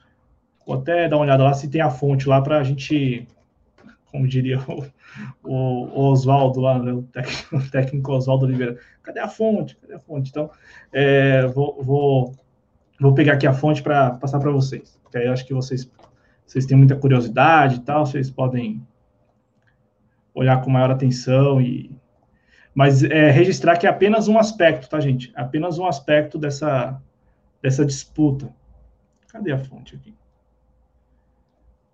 Vou até dar uma olhada lá se tem a fonte lá para a gente como diria o, o, Oswaldo lá, né, o técnico, Oswaldo Oliveira. Cadê a fonte? Cadê a fonte? Então, é, vou, vou, vou pegar aqui a fonte para passar para vocês. Que aí eu acho que vocês, vocês têm muita curiosidade e tal, vocês podem olhar com maior atenção e mas é, registrar que é apenas um aspecto, tá, gente? Apenas um aspecto dessa, dessa disputa. Cadê a fonte aqui?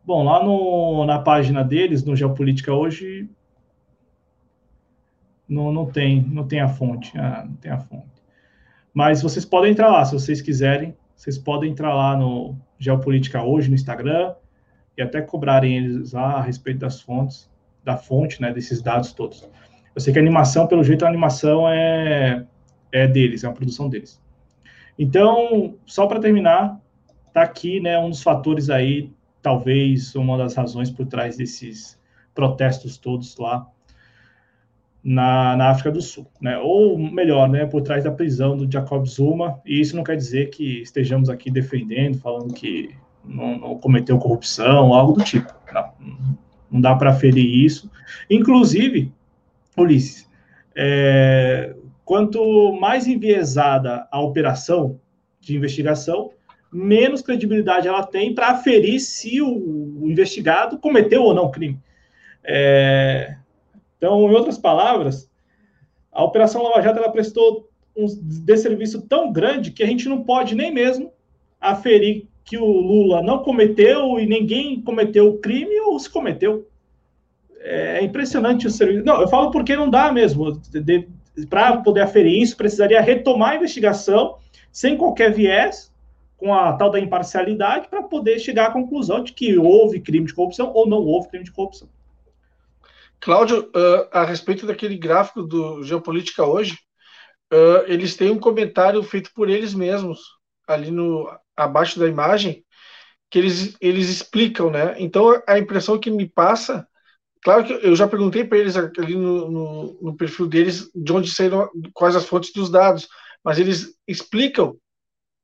Bom, lá no, na página deles, no Geopolítica hoje, não, não tem, não tem a fonte, ah, não tem a fonte. Mas vocês podem entrar lá, se vocês quiserem, vocês podem entrar lá no Geopolítica hoje no Instagram e até cobrarem eles lá a respeito das fontes, da fonte, né, desses dados todos. Eu sei que a animação, pelo jeito, a animação é, é deles, é uma produção deles. Então, só para terminar, tá aqui, né, um dos fatores aí talvez uma das razões por trás desses protestos todos lá na, na África do Sul, né? Ou melhor, né, por trás da prisão do Jacob Zuma. E isso não quer dizer que estejamos aqui defendendo, falando que não, não cometeu corrupção, algo do tipo. Não, não dá para ferir isso. Inclusive, Ulisses, é, quanto mais enviesada a operação de investigação, menos credibilidade ela tem para aferir se o, o, investigado cometeu ou não crime. É, então, em outras palavras, a Operação Lava Jato ela prestou um desserviço tão grande que a gente não pode nem mesmo aferir que o Lula não cometeu e ninguém cometeu o crime ou se cometeu. É impressionante o serviço. Não, eu falo porque não dá mesmo. Para poder aferir isso, precisaria retomar a investigação sem qualquer viés com a tal da imparcialidade para poder chegar à conclusão de que houve crime de corrupção ou não houve crime de corrupção. Cláudio, uh, a respeito daquele gráfico do Geopolítica hoje, uh, eles têm um comentário feito por eles mesmos, ali no abaixo da imagem, que eles, eles explicam, né? Então, a impressão que me passa, claro que eu já perguntei para eles ali no, no, no perfil deles de onde saíram, quais as fontes dos dados, mas eles explicam,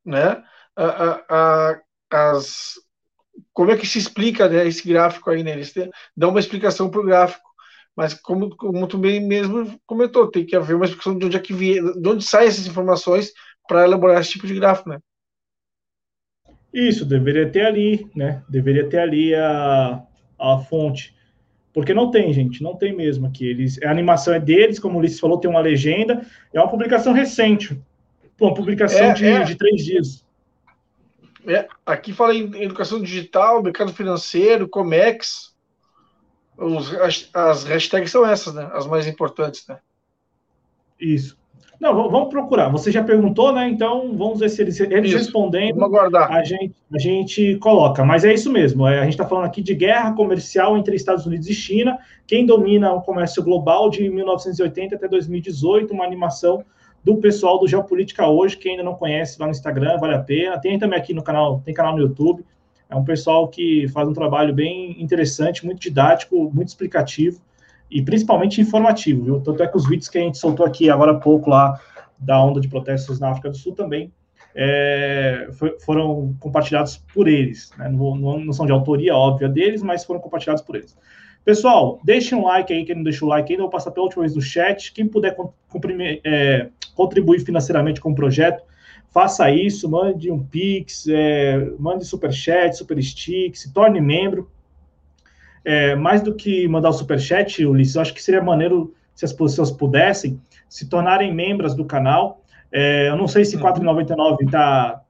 né? A, a, as, como é que se explica né, esse gráfico aí, né? Eles têm, dão uma explicação para o gráfico, mas como, como tu bem mesmo comentou, tem que haver uma explicação de onde é que vie, de onde saem essas informações para elaborar esse tipo de gráfico, né? Isso, deveria ter ali, né? Deveria ter ali a, a fonte. Porque não tem, gente, não tem mesmo aqui. Eles, a animação é deles, como o Ulisses falou, tem uma legenda, é uma publicação recente. Uma publicação é, de, é. de três dias. É, aqui fala em educação digital, mercado financeiro, Comex. Os, as, as, hashtags são essas, né? As mais importantes, né? Isso. Não, vamos procurar. Você já perguntou, né? Então vamos ver se eles, eles respondendo. Vamos aguardar. A gente, a gente coloca. Mas é isso mesmo. É, a gente está falando aqui de guerra comercial entre Estados Unidos e China. Quem domina o comércio global de 1980 até 2018, uma animação do pessoal do Geopolítica Hoje, que ainda não conhece lá no Instagram, vale a pena. Tem também aqui no canal, tem canal no YouTube. É um pessoal que faz um trabalho bem interessante, muito didático, muito explicativo e principalmente informativo, viu? Tanto é que os vídeos que a gente soltou aqui agora há pouco lá da onda de protestos na África do Sul também é, foram compartilhados por eles. Né? Não, não, não, são de autoria óbvia deles, mas foram compartilhados por eles. Pessoal, deixem um like aí, quem não deixou o like ainda, vou passar pela última vez no chat. Quem puder é, contribuir financeiramente com o projeto, faça isso, mande um Pix, é, mande superchat, super stick, se torne membro. É, mais do que mandar o superchat, Ulisses, eu acho que seria maneiro se as pessoas pudessem se tornarem membros do canal. É, eu não sei se R$ 4,99 está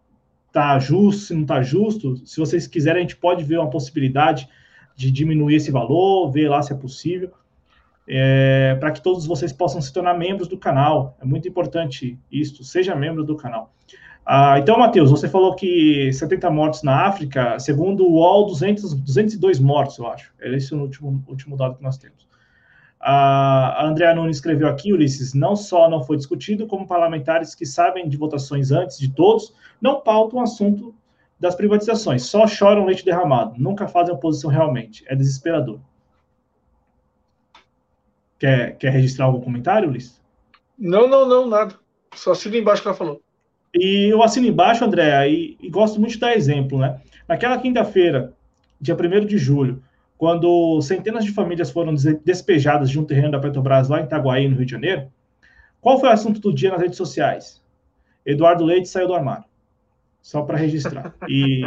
tá justo, se não está justo. Se vocês quiserem, a gente pode ver uma possibilidade de diminuir esse valor, ver lá se é possível, é, para que todos vocês possam se tornar membros do canal. É muito importante isso, seja membro do canal. Ah, então, Matheus, você falou que 70 mortos na África, segundo o UOL, 200, 202 mortos, eu acho. É esse o último, último dado que nós temos. Ah, a Andrea Nunes escreveu aqui, Ulisses, não só não foi discutido, como parlamentares que sabem de votações antes de todos, não pautam o assunto das privatizações. Só choram leite derramado, nunca fazem oposição realmente. É desesperador. Quer, quer registrar algum comentário, Ulisses? Não, não, não, nada. Só assina embaixo que ela falou. E eu assino embaixo, André, e, e gosto muito de dar exemplo, né? Naquela quinta-feira, dia 1 de julho, quando centenas de famílias foram despejadas de um terreno da Petrobras lá em Itaguaí, no Rio de Janeiro, qual foi o assunto do dia nas redes sociais? Eduardo Leite saiu do armário. Só para registrar. E,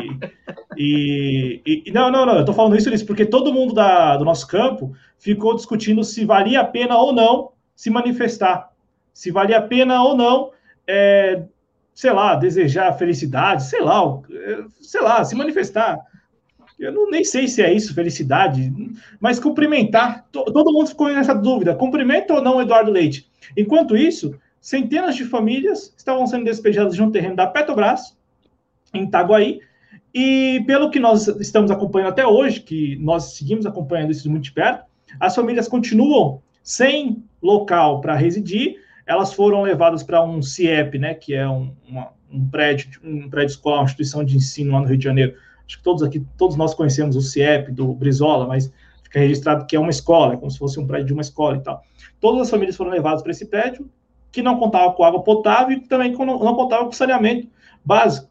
e, e, não, não, não, eu estou falando isso, isso porque todo mundo da, do nosso campo ficou discutindo se valia a pena ou não se manifestar. Se valia a pena ou não, é, sei lá, desejar felicidade, sei lá, sei lá, se manifestar. Eu não, nem sei se é isso, felicidade, mas cumprimentar. Todo mundo ficou nessa dúvida: cumprimenta ou não Eduardo Leite? Enquanto isso, centenas de famílias estavam sendo despejadas de um terreno da Petrobras, em Itaguaí, e pelo que nós estamos acompanhando até hoje, que nós seguimos acompanhando isso muito de perto, as famílias continuam sem local para residir, elas foram levadas para um CIEP, né, que é um, uma, um prédio, um prédio escolar, uma instituição de ensino lá no Rio de Janeiro. Acho que todos aqui, todos nós conhecemos o CIEP do Brizola, mas fica registrado que é uma escola, é como se fosse um prédio de uma escola e tal. Todas as famílias foram levadas para esse prédio, que não contava com água potável e também não, não contava com saneamento básico.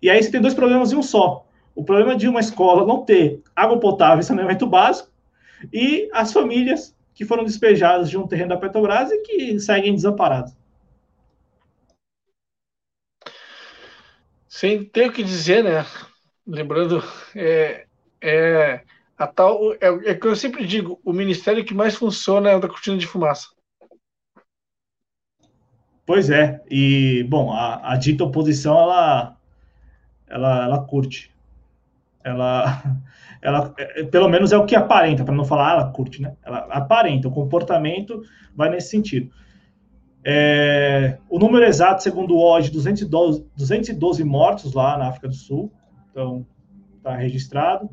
E aí você tem dois problemas em um só. O problema de uma escola não ter água potável e saneamento básico, e as famílias que foram despejadas de um terreno da Petrobras e que seguem desamparadas. Sem ter o que dizer, né? Lembrando, é, é a tal é, é que eu sempre digo, o ministério que mais funciona é o da cortina de fumaça. Pois é, e bom, a, a dita oposição ela, ela, ela curte, ela, ela, é, pelo menos é o que aparenta, para não falar ela curte, né? Ela aparenta, o comportamento vai nesse sentido. É, o número exato, segundo o OD, 212, 212 mortos lá na África do Sul, então está registrado.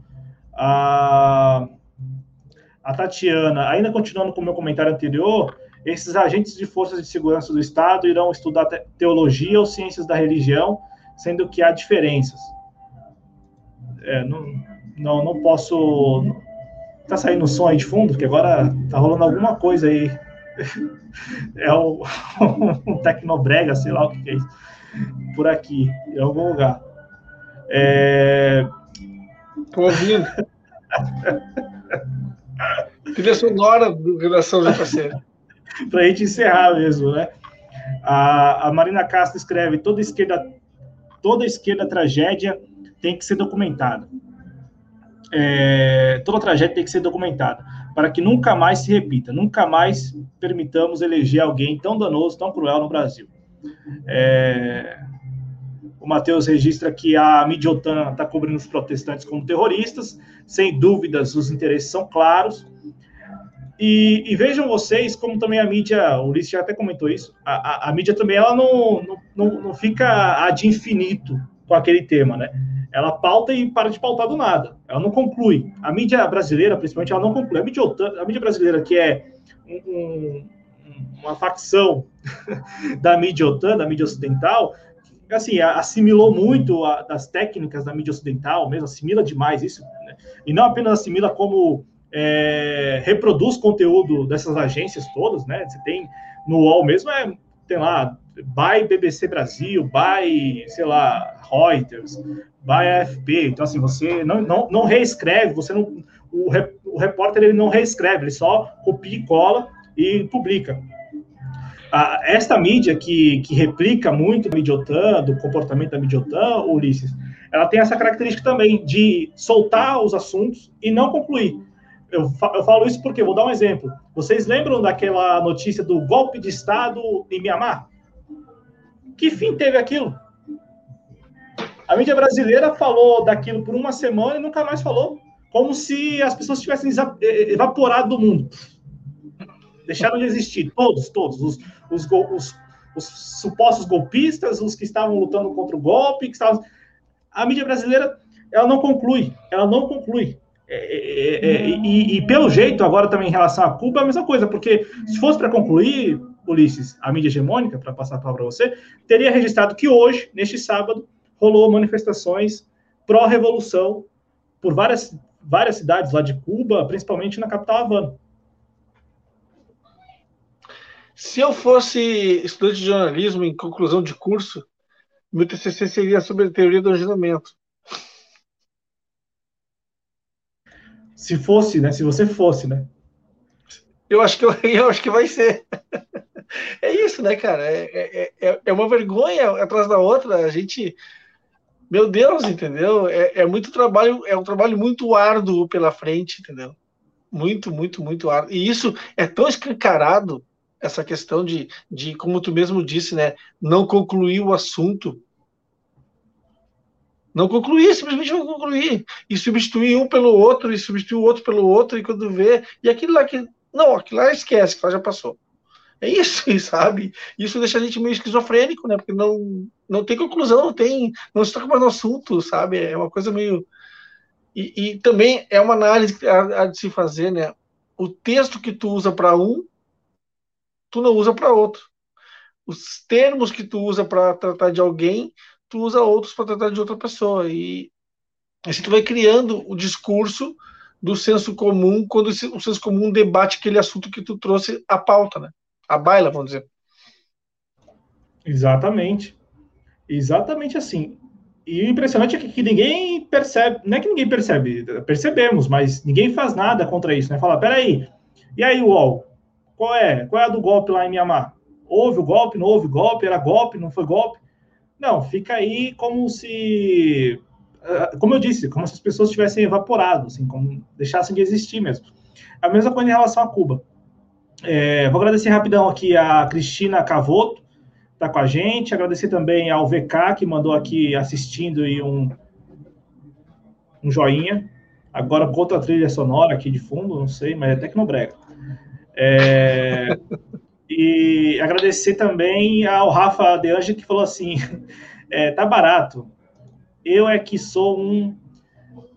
A, a Tatiana, ainda continuando com o meu comentário anterior, esses agentes de forças de segurança do Estado irão estudar teologia ou ciências da religião, sendo que há diferenças. É, não, não, não posso. Tá saindo som aí de fundo, que agora tá rolando alguma coisa aí. É o, um tecnobrega, sei lá o que é isso. Por aqui, em algum lugar. É... Tô ouvindo. Trilha sonora do Redação JC. Para a gente encerrar mesmo, né? A, a Marina Castro escreve: toda esquerda, toda esquerda tragédia tem que ser documentada. É, toda tragédia tem que ser documentada para que nunca mais se repita, nunca mais permitamos eleger alguém tão danoso, tão cruel no Brasil. É, o Matheus registra que a mídia OTAN está cobrindo os protestantes como terroristas. Sem dúvidas, os interesses são claros. E, e, vejam vocês como também a mídia, o Ulisses já até comentou isso, a, a, a mídia também ela não, não, não, fica ad infinito com aquele tema, né? Ela pauta e para de pautar do nada. Ela não conclui. A mídia brasileira, principalmente, ela não conclui. A mídia, a mídia brasileira, que é um, uma facção da mídia OTAN, da mídia ocidental, assim, assimilou muito a, das técnicas da mídia ocidental, mesmo assimila demais isso, né? e não apenas assimila como é, reproduz conteúdo dessas agências todas, né? Você tem no UOL mesmo, é, tem lá, by BBC Brasil, by, sei lá, Reuters, by AFP. Então, assim, você não, não, não reescreve, você não, o, o repórter ele não reescreve, ele só copia e cola e publica a, esta mídia que, que replica muito a mídia OTAN, do comportamento da mídia OTAN, Ulisses, ela tem essa característica também de soltar os assuntos e não concluir. Eu, falo isso porque, vou dar um exemplo. Vocês lembram daquela notícia do golpe de Estado em Mianmar? Que fim teve aquilo? A mídia brasileira falou daquilo por uma semana e nunca mais falou. Como se as pessoas tivessem evaporado do mundo deixaram de existir, todos, todos, os, os, os, os, supostos golpistas, os que estavam lutando contra o golpe, que estavam... A mídia brasileira, ela não conclui, ela não conclui. É, é, é, e, e, pelo jeito, agora também em relação a Cuba, é a mesma coisa, porque se fosse para concluir, Ulisses, a mídia hegemônica, para passar a palavra para você, teria registrado que hoje, neste sábado, rolou manifestações pró-revolução por várias, várias cidades lá de Cuba, principalmente na capital Havana. Se eu fosse estudante de jornalismo em conclusão de curso, meu TCC seria sobre a teoria do agendamento. Se fosse, né? Se você fosse, né? Eu acho que, eu, eu acho que vai ser. É isso, né, cara? É, é, é, é uma vergonha atrás da outra. A gente. Meu Deus, entendeu? É, é muito trabalho, é um trabalho muito árduo pela frente, entendeu? Muito, muito, muito árduo. E isso é tão escancarado, essa questão de, de como tu mesmo disse, né? Não concluir o assunto. Não concluir, simplesmente não concluir. E substituir um pelo outro, e substituir o outro pelo outro, e quando vê. E aquilo lá que. Não, aquilo lá esquece, que lá já passou. É isso, sabe? Isso deixa a gente meio esquizofrênico, né? Porque não, não tem conclusão, não tem. Não se toca mais no assunto, sabe? É uma coisa meio. E, e também é uma análise há de se fazer, né? O texto que tu usa para um, tu não usa para outro. Os termos que tu usa para tratar de alguém, tu usa outros para tratar de outra pessoa. E assim tu vai criando o discurso do senso comum quando o senso comum debate aquele assunto que tu trouxe à pauta, né? a baila, vamos dizer. Exatamente. Exatamente assim. E o impressionante é que, que, ninguém percebe, não é que ninguém percebe, percebemos, mas ninguém faz nada contra isso, né? Fala, peraí, e aí, UOL, qual é? Qual é a do golpe lá em Mianmar? Houve o golpe, não houve golpe, era golpe, não foi golpe? Não, fica aí como se, ah, como eu disse, como se as pessoas tivessem evaporado, assim, como deixassem de existir mesmo. A mesma coisa em relação a Cuba. É, vou agradecer rapidão aqui a Cristina Cavoto, está com a gente. Agradecer também ao VK, que mandou aqui assistindo e um, um joinha. Agora com outra trilha sonora aqui de fundo, não sei, mas é Tecnobrega. É, e agradecer também ao Rafa De Ange, que falou assim: é, tá barato. Eu é que sou um.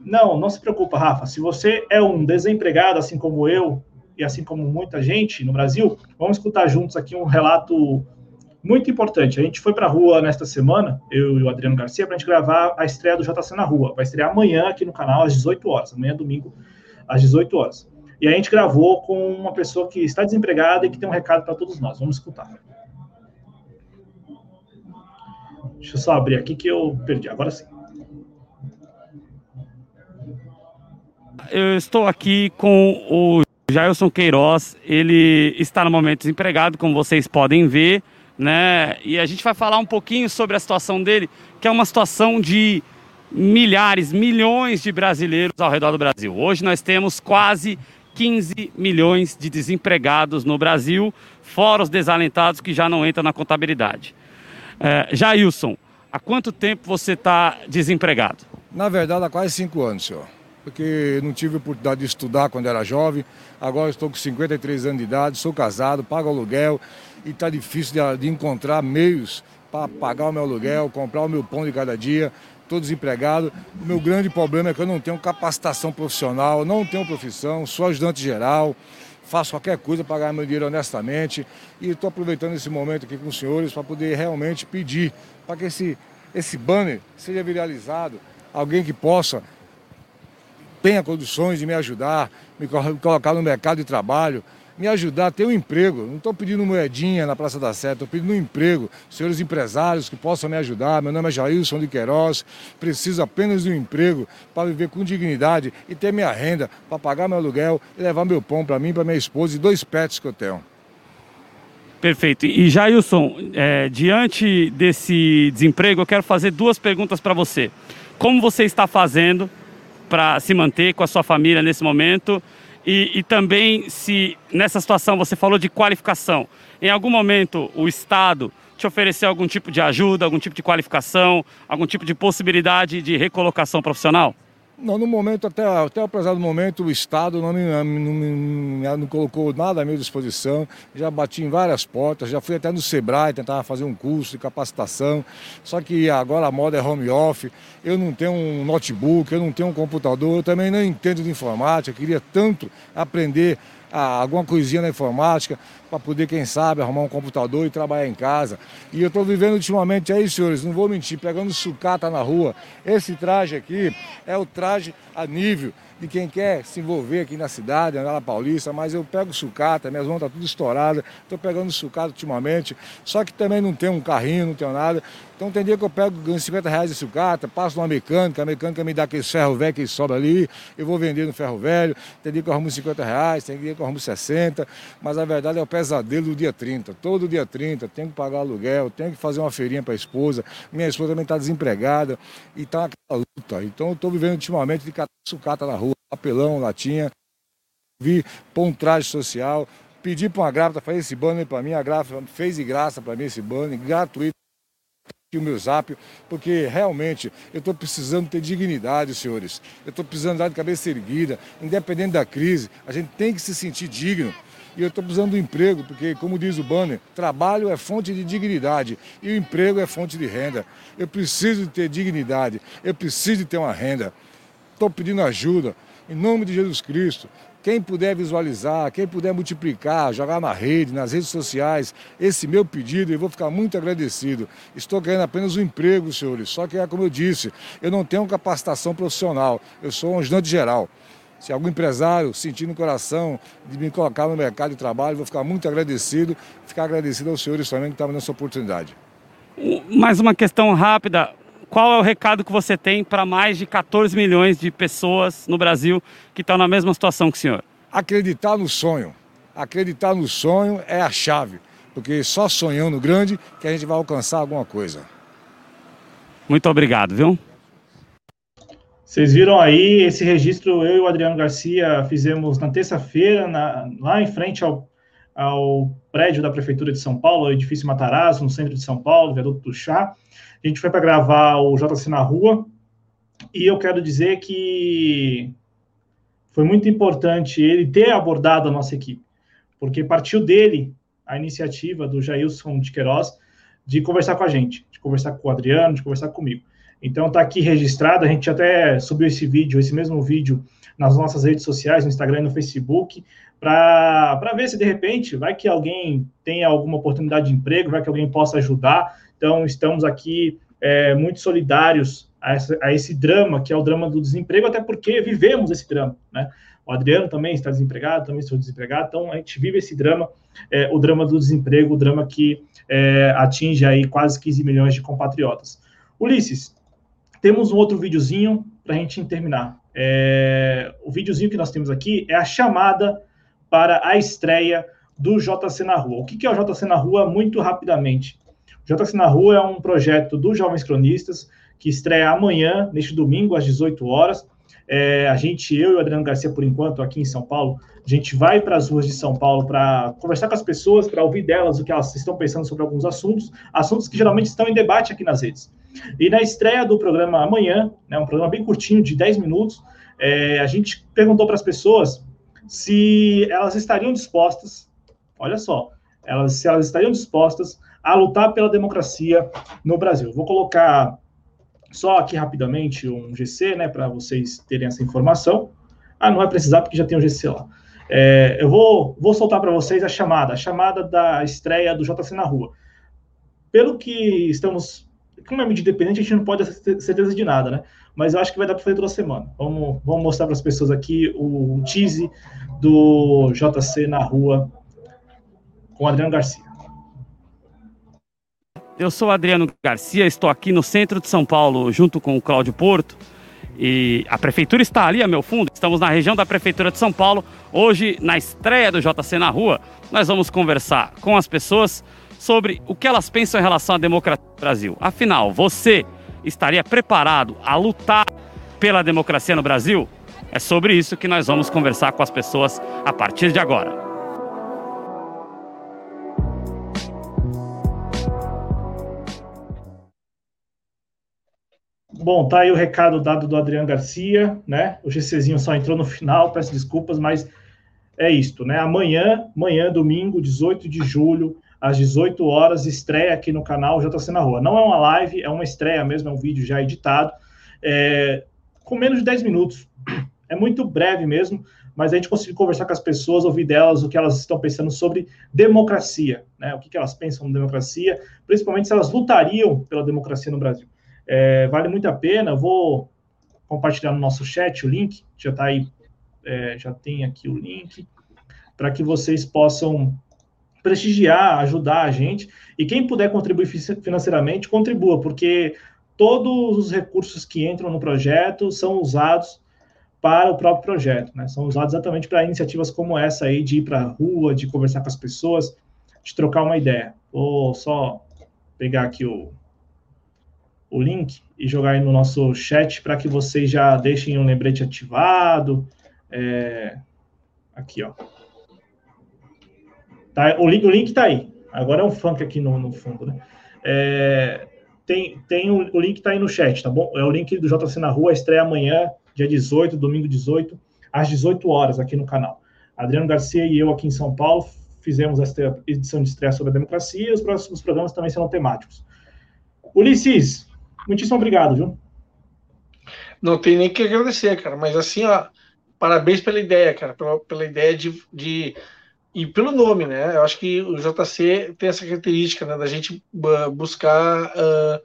Não, não se preocupa, Rafa. Se você é um desempregado, assim como eu, e assim como muita gente no Brasil, vamos escutar juntos aqui um relato muito importante. A gente foi para a rua nesta semana, eu e o Adriano Garcia, para a gente gravar a estreia do JC na Rua. Vai estrear amanhã aqui no canal às 18 horas, amanhã domingo às 18 horas. E a gente gravou com uma pessoa que está desempregada e que tem um recado para todos nós. Vamos escutar. Deixa eu só abrir aqui que eu perdi. Agora sim. Eu estou aqui com o Jailson Queiroz, ele está no momento desempregado, como vocês podem ver, né? E a gente vai falar um pouquinho sobre a situação dele, que é uma situação de milhares, milhões de brasileiros ao redor do Brasil. Hoje nós temos quase 15 milhões de desempregados no Brasil, fora os desalentados que já não entram na contabilidade. É, Jailson, há quanto tempo você está desempregado? Na verdade, há quase cinco anos, senhor porque não tive oportunidade de estudar quando era jovem. Agora estou com 53 anos de idade, sou casado, pago aluguel e está difícil de, de, encontrar meios para pagar o meu aluguel, comprar o meu pão de cada dia. Estou desempregado. O meu grande problema é que eu não tenho capacitação profissional, não tenho profissão, sou ajudante geral, faço qualquer coisa para ganhar meu dinheiro honestamente. E estou aproveitando esse momento aqui com os senhores para poder realmente pedir para que esse, esse banner seja viralizado, alguém que possa tenha condições de me ajudar, me colocar no mercado de trabalho, me ajudar a ter um emprego. Não estou pedindo moedinha na Praça da Sé, estou pedindo um emprego. Senhores empresários que possam me ajudar. Meu nome é Jailson de Queiroz, preciso apenas de um emprego para viver com dignidade e ter minha renda para pagar meu aluguel e levar meu pão para mim, para minha esposa e dois pets que eu tenho. Perfeito. E Jailson, é, diante desse desemprego, eu quero fazer duas perguntas para você. Como você está fazendo para se manter com a sua família nesse momento? E, e, também se nessa situação você falou de qualificação, em algum momento o Estado te ofereceu algum tipo de ajuda, algum tipo de qualificação, algum tipo de possibilidade de recolocação profissional? Não, no momento, até, até o prezado momento, o Estado não, me, não, não, não, colocou nada à minha disposição. Já bati em várias portas, já fui até no Sebrae tentar fazer um curso de capacitação. Só que agora a moda é home office, eu não tenho um notebook, eu não tenho um computador, eu também não entendo de informática, queria tanto aprender ah, alguma coisinha na informática para poder, quem sabe, arrumar um computador e trabalhar em casa. E eu estou vivendo ultimamente aí, senhores, não vou mentir, pegando sucata na rua. Esse traje aqui é o traje a nível de quem quer se envolver aqui na cidade, andar na Paulista, mas eu pego sucata, minhas mãos estão tá tudo estouradas, estou pegando sucata ultimamente, só que também não tenho um carrinho, não tenho nada. Então tem dia que eu pego, ganho 50 reais de sucata, passo numa mecânica, a mecânica me dá aquele ferro velho que sobra ali, eu vou vender no ferro velho, tem dia que eu arrumo 50 reais, tem dia que eu arrumo 60, mas a verdade é o pesadelo do dia 30. Todo dia 30, tenho que pagar aluguel, tenho que fazer uma feirinha para a esposa, minha esposa também está desempregada e está naquela luta. Então eu estou vivendo ultimamente de catar sucata na rua, papelão, latinha, vi pôr um traje social, pedi para uma grávida fazer esse banner para mim, a grávida fez de graça para mim esse banner, gratuito o meu zap, porque realmente eu estou precisando ter dignidade, senhores. Eu estou precisando dar de cabeça erguida, independente da crise, a gente tem que se sentir digno. E eu estou precisando do emprego, porque, como diz o banner, trabalho é fonte de dignidade e o emprego é fonte de renda. Eu preciso de ter dignidade, eu preciso de ter uma renda. Estou pedindo ajuda, em nome de Jesus Cristo. Quem puder visualizar, quem puder multiplicar, jogar na rede, nas redes sociais, esse meu pedido, eu vou ficar muito agradecido. Estou querendo apenas um emprego, senhores. Só que é como eu disse, eu não tenho capacitação profissional, eu sou um ajudante geral. Se algum empresário sentir no coração de me colocar no mercado de trabalho, vou ficar muito agradecido, ficar agradecido aos senhores também que estavam nessa oportunidade. Mais uma questão rápida qual é o recado que você tem para mais de 14 milhões de pessoas no Brasil que estão na mesma situação que o senhor? Acreditar no sonho. Acreditar no sonho é a chave, porque só sonhando grande que a gente vai alcançar alguma coisa. Muito obrigado, viu? Vocês viram aí esse registro, eu e o Adriano Garcia fizemos na terça-feira, lá em frente ao, ao prédio da Prefeitura de São Paulo, o edifício Matarazzo, no centro de São Paulo, viaduto do Chá. A gente foi para gravar o JC na Rua, e eu quero dizer que foi muito importante ele ter abordado a nossa equipe, porque partiu dele a iniciativa do Jailson de Queiroz de conversar com a gente, de conversar com o Adriano, de conversar comigo. Então está aqui registrado, a gente até subiu esse vídeo, esse mesmo vídeo, nas nossas redes sociais, no Instagram e no Facebook, para ver se de repente vai que alguém tenha alguma oportunidade de emprego, vai que alguém possa ajudar. Então, estamos aqui é, muito solidários a, essa, a, esse drama, que é o drama do desemprego, até porque vivemos esse drama, né? O Adriano também está desempregado, também estou desempregado, então a gente vive esse drama, é, o drama do desemprego, o drama que é, atinge aí quase 15 milhões de compatriotas. Ulisses, temos um outro videozinho para a gente terminar. É, o videozinho que nós temos aqui é a chamada para a estreia do JC na Rua. O que é o JC na Rua? Muito rapidamente. JC na Rua é um projeto dos Jovens Cronistas que estreia amanhã, neste domingo, às 18 horas. É, a gente, eu e o Adriano Garcia, por enquanto, aqui em São Paulo, a gente vai para as ruas de São Paulo para conversar com as pessoas, para ouvir delas o que elas estão pensando sobre alguns assuntos, assuntos que geralmente estão em debate aqui nas redes. E na estreia do programa amanhã, né, um programa bem curtinho, de 10 minutos, é, a gente perguntou para as pessoas se elas estariam dispostas, olha só, elas, se elas estariam dispostas a lutar pela democracia no Brasil. Vou colocar só aqui rapidamente um GC, né, para vocês terem essa informação. Ah, não vai precisar porque já tem um GC lá. É, eu vou, vou soltar para vocês a chamada, a chamada da estreia do JC na Rua. Pelo que estamos. Como é medida independente, a gente não pode ter certeza de nada, né? Mas eu acho que vai dar para fazer toda semana. Vamos, vamos mostrar para as pessoas aqui o tease do JC na Rua com o Adriano Garcia. Eu sou Adriano Garcia, estou aqui no centro de São Paulo junto com o Cláudio Porto. E a prefeitura está ali a meu fundo. Estamos na região da prefeitura de São Paulo. Hoje, na estreia do JC na Rua, nós vamos conversar com as pessoas sobre o que elas pensam em relação à democracia no Brasil. Afinal, você estaria preparado a lutar pela democracia no Brasil? É sobre isso que nós vamos conversar com as pessoas a partir de agora. Bom, tá aí o recado dado do Adriano Garcia, né? O GCzinho só entrou no final, peço desculpas, mas é isto, né? Amanhã, amanhã, domingo, 18 de julho, às 18 horas, estreia aqui no canal JC na Rua. Não é uma live, é uma estreia mesmo, é um vídeo já editado, é, com menos de 10 minutos. É muito breve mesmo, mas a gente conseguiu conversar com as pessoas, ouvir delas o que elas estão pensando sobre democracia, né? O que, que elas pensam na democracia, principalmente se elas lutariam pela democracia no Brasil. É, vale muito a pena. Vou compartilhar no nosso chat o link, já está aí, é, já tem aqui o link, para que vocês possam prestigiar, ajudar a gente. E quem puder contribuir financeiramente, contribua, porque todos os recursos que entram no projeto são usados para o próprio projeto, né? São usados exatamente para iniciativas como essa aí, de ir para a rua, de conversar com as pessoas, de trocar uma ideia. Vou só pegar aqui o, o link e jogar aí no nosso chat para que vocês já deixem um lembrete ativado. É, aqui, ó. Tá, o link, o link tá aí. Agora é um funk aqui no, no fundo, né? É, tem, tem o, o link tá aí no chat, tá bom? É o link do JC na Rua, estreia amanhã, dia 18, domingo 18, às 18 horas, aqui no canal. Adriano Garcia e eu aqui em São Paulo fizemos esta edição de estreia sobre a democracia e os próximos programas também serão temáticos. Ulisses, muitíssimo obrigado, viu? Não tem nem que agradecer, cara, mas assim, ó, parabéns pela ideia, cara, pela, pela ideia de, de e pelo nome, né? Eu acho que o JC tem essa característica, né, da gente buscar estar uh,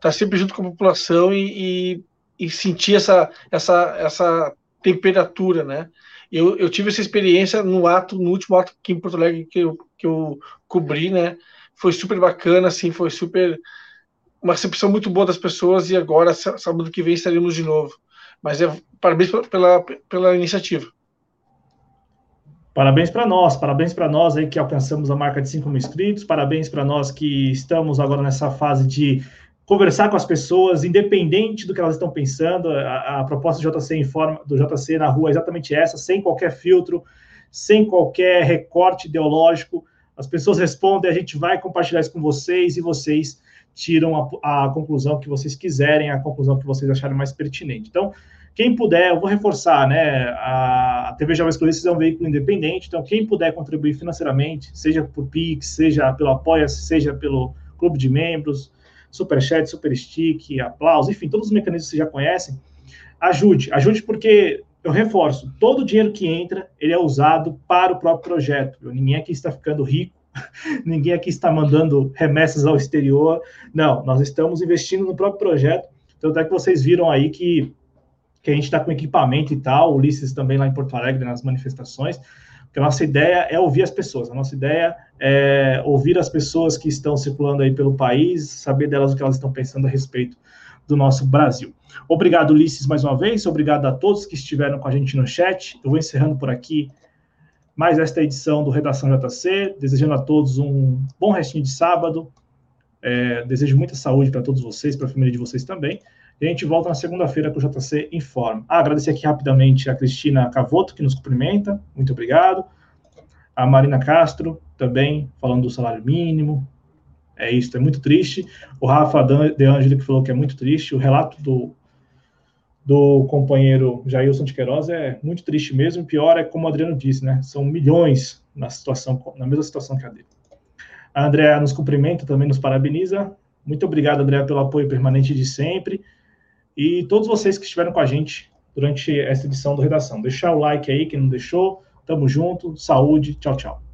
tá sempre junto com a população e, e, e, sentir essa, essa, essa temperatura, né? Eu, eu tive essa experiência no ato, no último ato aqui em Porto Alegre que eu, que eu cobri, né? Foi super bacana, assim, foi super uma recepção muito boa das pessoas e agora sábado que vem estaremos de novo. Mas é parabéns pela, pela iniciativa. Parabéns para nós, parabéns para nós aí que alcançamos a marca de 5 mil inscritos, parabéns para nós que estamos agora nessa fase de conversar com as pessoas, independente do que elas estão pensando. A, a proposta do JC, do JC na rua é exatamente essa, sem qualquer filtro, sem qualquer recorte ideológico. As pessoas respondem, a gente vai compartilhar isso com vocês e vocês tiram a, a conclusão que vocês quiserem, a conclusão que vocês acharem mais pertinente. Então, quem puder, eu vou reforçar, né? A, TV Jovens Cronistas é um veículo independente, então quem puder contribuir financeiramente, seja por Pix, seja pelo Apoia-se, seja pelo Clube de Membros, Superchat, Superstick, Aplausos, enfim, todos os mecanismos que vocês já conhecem, ajude. Ajude porque, eu reforço, todo o dinheiro que entra, ele é usado para o próprio projeto. Ninguém aqui está ficando rico, ninguém aqui está mandando remessas ao exterior. Não, nós estamos investindo no próprio projeto. Tanto é que vocês viram aí que que a gente está com equipamento e tal, Ulisses também lá em Porto Alegre nas manifestações, porque a nossa ideia é ouvir as pessoas, a nossa ideia é ouvir as pessoas que estão circulando aí pelo país, saber delas o que elas estão pensando a respeito do nosso Brasil. Obrigado, Ulisses, mais uma vez, obrigado a todos que estiveram com a gente no chat. Eu vou encerrando por aqui mais esta edição do Redação JC, desejando a todos um bom restinho de sábado. É, desejo muita saúde para todos vocês, para a família de vocês também. E a gente volta na segunda-feira com o JC Informa. Ah, agradecer aqui rapidamente a Cristina Cavoto, que nos cumprimenta. Muito obrigado. A Marina Castro, também, falando do salário mínimo. É isso, é muito triste. O Rafa De Angeli, que falou que é muito triste. O relato do, do companheiro Jailson de Queiroz é muito triste mesmo. Pior é como o Adriano disse, né? São milhões na situação, na mesma situação que a dele. A Andrea nos cumprimenta, também nos parabeniza. Muito obrigado, André, pelo apoio permanente de sempre e todos vocês que estiveram com a gente durante essa edição do Redação. Deixar o like aí, quem não deixou. Tamo junto, saúde, tchau, tchau.